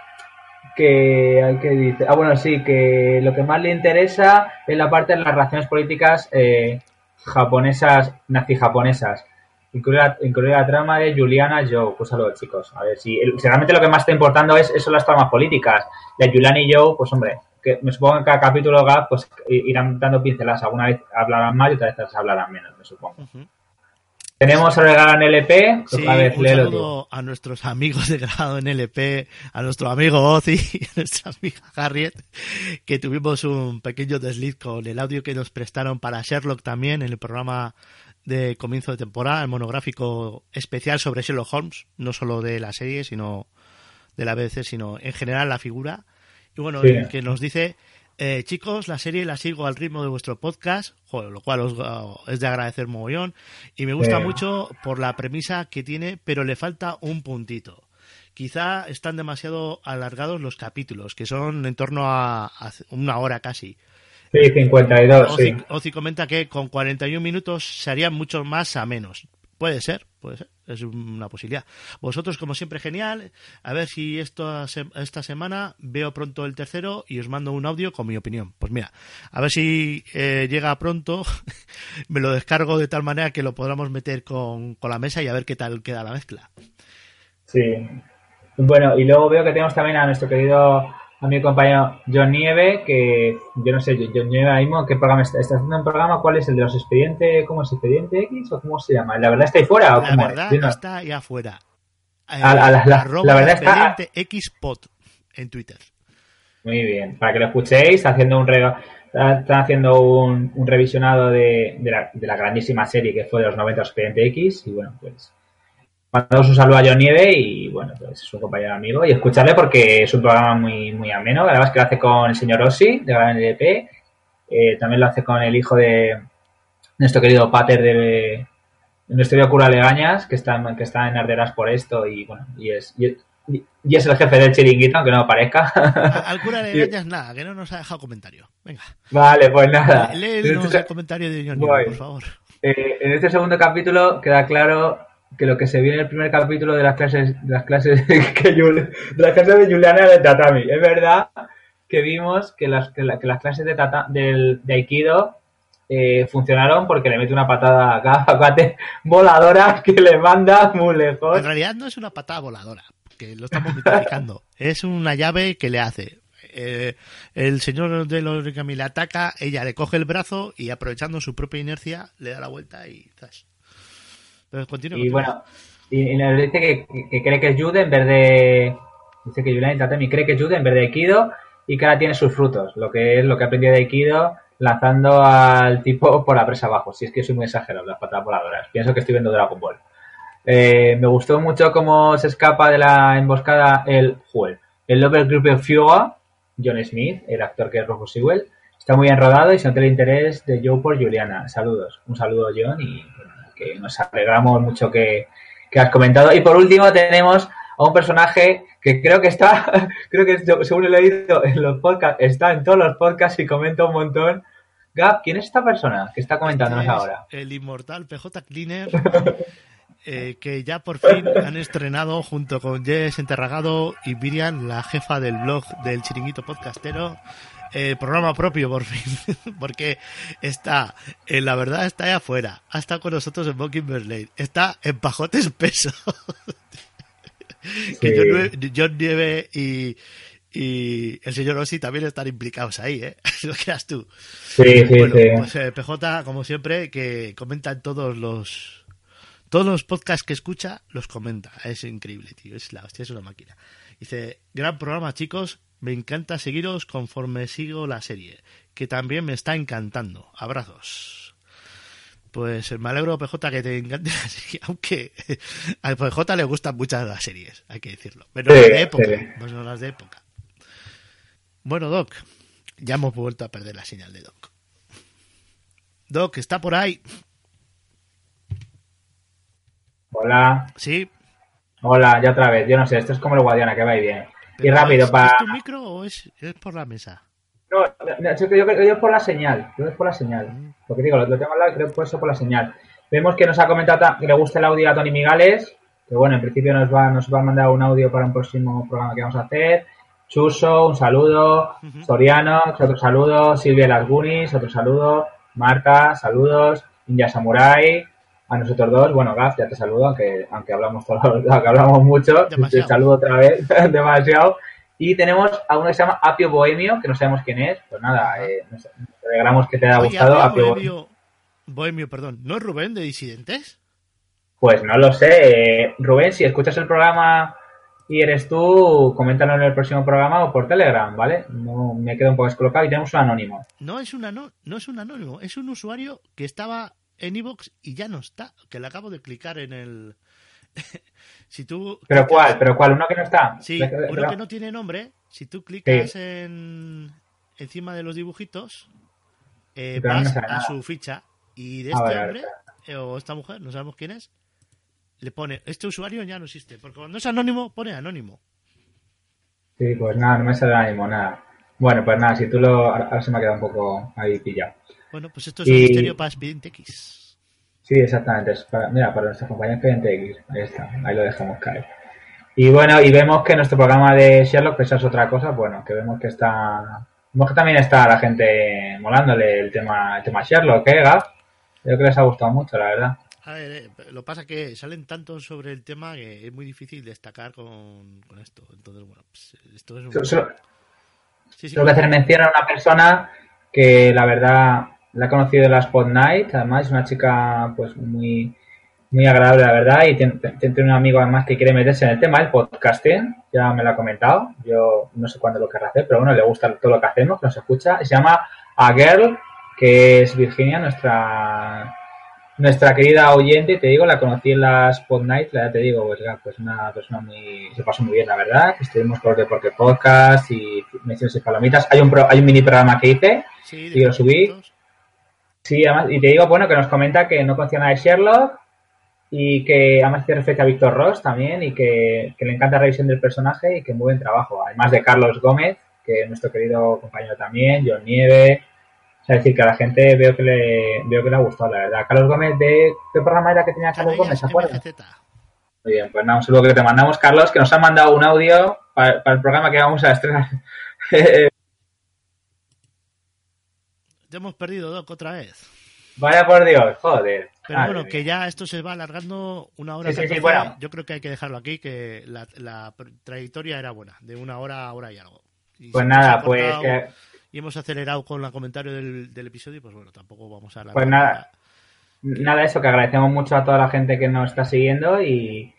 que hay que decir, ah bueno sí que lo que más le interesa es la parte de las relaciones políticas eh, japonesas nazi japonesas incluir la, trama de Juliana Joe. Pues saludos chicos a ver si, realmente lo que más está importando es eso las tramas políticas de Juliana y Joe pues hombre que me supongo que en cada capítulo pues irán dando pinceladas. Alguna vez hablarán más y otras veces hablarán menos me supongo tenemos a regalo en LP. Sí, a ver, un saludo a nuestros amigos de grado en LP, a nuestro amigo Ozzy y [LAUGHS] a nuestra amiga Harriet, que tuvimos un pequeño desliz con el audio que nos prestaron para Sherlock también en el programa de comienzo de temporada, el monográfico especial sobre Sherlock Holmes, no solo de la serie, sino de la BBC, sino en general la figura. Y bueno, que nos dice eh, chicos, la serie la sigo al ritmo de vuestro podcast, lo cual os, uh, es de agradecer mogollón. Y me gusta mucho por la premisa que tiene, pero le falta un puntito. quizá están demasiado alargados los capítulos, que son en torno a, a una hora casi. Sí, 52, Ozi, sí. Ozi comenta que con 41 minutos se harían mucho más a menos. Puede ser, puede ser, es una posibilidad. Vosotros, como siempre, genial. A ver si esto, esta semana veo pronto el tercero y os mando un audio con mi opinión. Pues mira, a ver si eh, llega pronto, [LAUGHS] me lo descargo de tal manera que lo podamos meter con, con la mesa y a ver qué tal queda la mezcla. Sí. Bueno, y luego veo que tenemos también a nuestro querido a mi compañero John Nieve, que yo no sé, John Nieve ahora mismo, ¿qué programa está? ¿Está haciendo un programa? ¿Cuál es el de los expedientes? ¿Cómo es? ¿Expediente X o cómo se llama? ¿La verdad está ahí fuera o La cómo verdad es? No. está ahí afuera. Eh, A- a la- la- arroba la verdad está- expediente xpod en Twitter. Muy bien, para que lo escuchéis, haciendo un está- están haciendo un, un revisionado de, de la, de la grandísima serie que fue de los 90 Expediente X y bueno, pues mandamos un saludo a John Nieve y bueno, pues es un compañero amigo y escucharle porque es un programa muy, muy ameno, además que lo hace con el señor Ossi de Gran LP, eh, también lo hace con el hijo de nuestro querido Pater de, de nuestro querido cura Legañas, que está, que está en Arderas por esto y bueno, y es, y, y es el jefe del chiringuito, aunque no parezca. Al cura [LAUGHS] le engañas nada, que no nos ha dejado comentario. Venga, Vale, pues nada. léenos Este- el comentario de John Voy. por favor. eh, en este segundo capítulo queda claro que lo que se vio en el primer capítulo de las clases de las clases [LAUGHS] que de las clases de Juliana de tatami. Es verdad que vimos que las, que la- que las clases de, tata, del, de Aikido eh, funcionaron porque le mete una patada a cada [LAUGHS] cuate voladora que le manda muy lejos. En realidad no es una patada voladora, que lo estamos mitificando. [LAUGHS] es una llave que le hace. Eh, el señor del origami le ataca, ella le coge el brazo y aprovechando su propia inercia le da la vuelta y zas. Continúa. Y bueno, y, y nos dice que, que cree que es Jude en vez de. Dice que Juliana Tatemi cree que es Jude en vez de Aikido y que ahora tiene sus frutos, lo que es lo que ha aprendido de Aikido lanzando al tipo por la presa abajo. Si es que soy muy exagerado, las patadas voladoras. Pienso que estoy viendo Dragon Ball. Eh, me gustó mucho cómo se escapa de la emboscada el Joel. El Lover Group of Fuga, John Smith, el actor que es Rufus Sewell, está muy bien rodado y se nota el interés de Joe por Juliana. Saludos. Un saludo, John, y que nos alegramos mucho que, que has comentado. Y por último tenemos a un personaje que creo que está, [LAUGHS] creo que según he leído en los podcasts, está en todos los podcasts y comenta un montón. Gab, ¿quién es esta persona que está comentándonos Es ahora? El inmortal PJ Cleaner, [LAUGHS] eh, que ya por fin han estrenado junto con Jess Enterragado y Miriam, la jefa del blog del Chiringuito Podcastero, eh, programa propio por fin, [LAUGHS] porque está, en la verdad está ahí afuera, ha estado con nosotros en Mockingbird Lane, está en Pajote Espeso, [LAUGHS] que. John, Nieve y, y el señor Ossi también están implicados ahí, ¿eh? [LAUGHS] Lo creas tú. Sí, sí, bueno, sí. pues eh, PJ, como siempre, que comenta en todos los todos los podcasts que escucha, los comenta. Es increíble, tío. Es la hostia, es una máquina. Dice, gran programa, chicos. Me encanta seguiros conforme sigo la serie, que también me está encantando. Abrazos. Pues me alegro, PJ, que te encante la serie, [LAUGHS] aunque a PJ le gustan muchas las series, hay que decirlo. Menos Sí, las de época. sí. menos las de época. Bueno, Doc, ya hemos vuelto a perder la señal de Doc. Doc, ¿está por ahí? Hola, Sí. hola, ya otra vez. Yo no sé, esto es como el Guadiana, que va y viene. Y rápido, ¿es, para... ¿Es tu micro o es, es por la mesa? No, no, yo creo que yo es por la señal. Yo es por la señal. Mm. Porque digo, lo, lo tengo al lado y creo que puede ser por la señal. Vemos que nos ha comentado ta- que le gusta el audio a Tony Migales. Que bueno, en principio nos va, nos va a mandar un audio para un próximo programa que vamos a hacer. Chuso, un saludo. Soriano, otro saludo. Silvia Lasgunis, otro saludo. Marta, saludos. Ninja Samurai. A nosotros dos, bueno, Gaf, ya te saludo, aunque, aunque hablamos todos, [LAUGHS] aunque hablamos mucho, Demasiado. te saludo otra vez, [LAUGHS] demasiado. Y tenemos a uno que se llama Apio Bohemio, que no sabemos quién es. Pues nada, eh, nos alegramos que te haya Oye, gustado. Apio Apio Bohemio, Bohemio, perdón. ¿No es Rubén de Disidentes? Pues no lo sé. Rubén, si escuchas el programa y eres tú, coméntalo en el próximo programa o por Telegram, ¿vale? No me quedo un poco descolocado y tenemos un anónimo. No es, un ano- no es un anónimo, es un usuario que estaba en iVoox y ya no está, que le acabo de clicar en el... [LAUGHS] si tú... ¿Pero cuál? ¿Pero cuál? ¿Uno que no está? Sí, uno que no tiene nombre, si tú clicas en encima de los dibujitos, eh, no vas a su ficha y de Ah, este vale, hombre eh, o esta mujer, no sabemos quién es, le pone, este usuario ya no existe, porque cuando es anónimo, pone anónimo. Sí, pues nada, no me sale ánimo, nada. Bueno, pues nada, si tú lo... Ahora se me ha quedado un poco ahí pillado. Bueno, pues esto es un misterio para Expediente X. Sí, exactamente. Es para, mira, para nuestra compañía Expediente X. Ahí está, ahí lo dejamos caer. Y bueno, y vemos que nuestro programa de Sherlock, pues es otra cosa, bueno, que vemos que está... Vemos que también está la gente molándole el tema, el tema Sherlock, ¿eh, Gab? Creo que les ha gustado mucho, la verdad. A ver, eh, lo pasa que salen tantos sobre el tema que es muy difícil destacar con, con esto. Entonces, bueno, pues esto es un... Solo, sí, sí, que hacer mención a una persona que la verdad la he conocido en la Spot Night, además es una chica pues muy muy agradable la verdad y tiene, un amigo además que quiere meterse en el tema, el podcasting, ya me lo ha comentado, yo no sé cuándo lo querrá hacer, pero bueno, le gusta todo lo que hacemos, que nos escucha, se llama A Girl, que es Virginia, nuestra nuestra querida oyente, y te digo, la conocí en la Spot Night, ya te digo, pues, pues una persona muy, se pasó muy bien, la verdad, que estuvimos por Deporte Podcast y menciones y palomitas. Hay un, pro, hay un mini programa que hice Sí, y lo subí. Sí, además, y te digo, bueno, que nos comenta que no conocía nada de Sherlock y que además hace referencia a Víctor Ross también y que, que, le encanta la revisión del personaje y que muy buen trabajo. Además de Carlos Gómez, que es nuestro querido compañero también, John Nieve, o sea, es decir, que a la gente veo que le, veo que le ha gustado, la verdad. Carlos Gómez, ¿de qué programa era que tenía Carlos Gómez? ¿Se acuerda? Muy bien, pues nada, un saludo que te mandamos, Carlos, que nos han mandado un audio para, para el programa que vamos a estrenar. [LAUGHS] Te hemos perdido, Doc, otra vez. Vaya por Dios, joder. Pero Madre bueno, mía. que ya esto se va alargando una hora. Sí, sí, sí, bueno. Yo creo que hay que dejarlo aquí, que la, la, trayectoria era buena, de una hora a hora y algo. Y pues nada, pues... Que y hemos acelerado con el comentario del, del, episodio, pues bueno, tampoco vamos a hablar. Pues nada, nada, eso, que agradecemos mucho a toda la gente que nos está siguiendo y,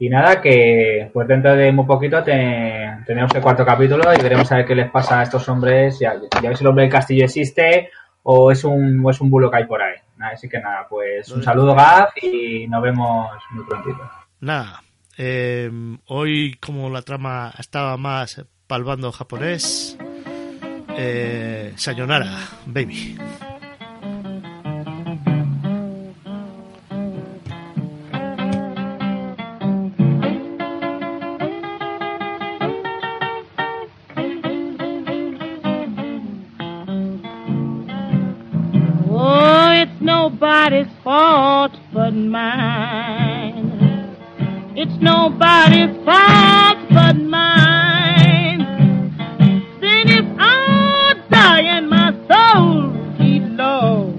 y nada, que pues dentro de muy poquito te, tenemos el cuarto capítulo y veremos a ver qué les pasa a estos hombres, ya, ya ves si el hombre del castillo existe o es un, o es un bulo que hay por ahí. Así que nada, pues un saludo Gaf y nos vemos muy prontito. Nada, eh, hoy como la trama estaba más palvando japonés, eh, Sayonara, baby. Nobody's fault but mine. It's nobody's fault but mine. Then if I die and my soul be lost,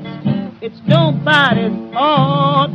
it's nobody's fault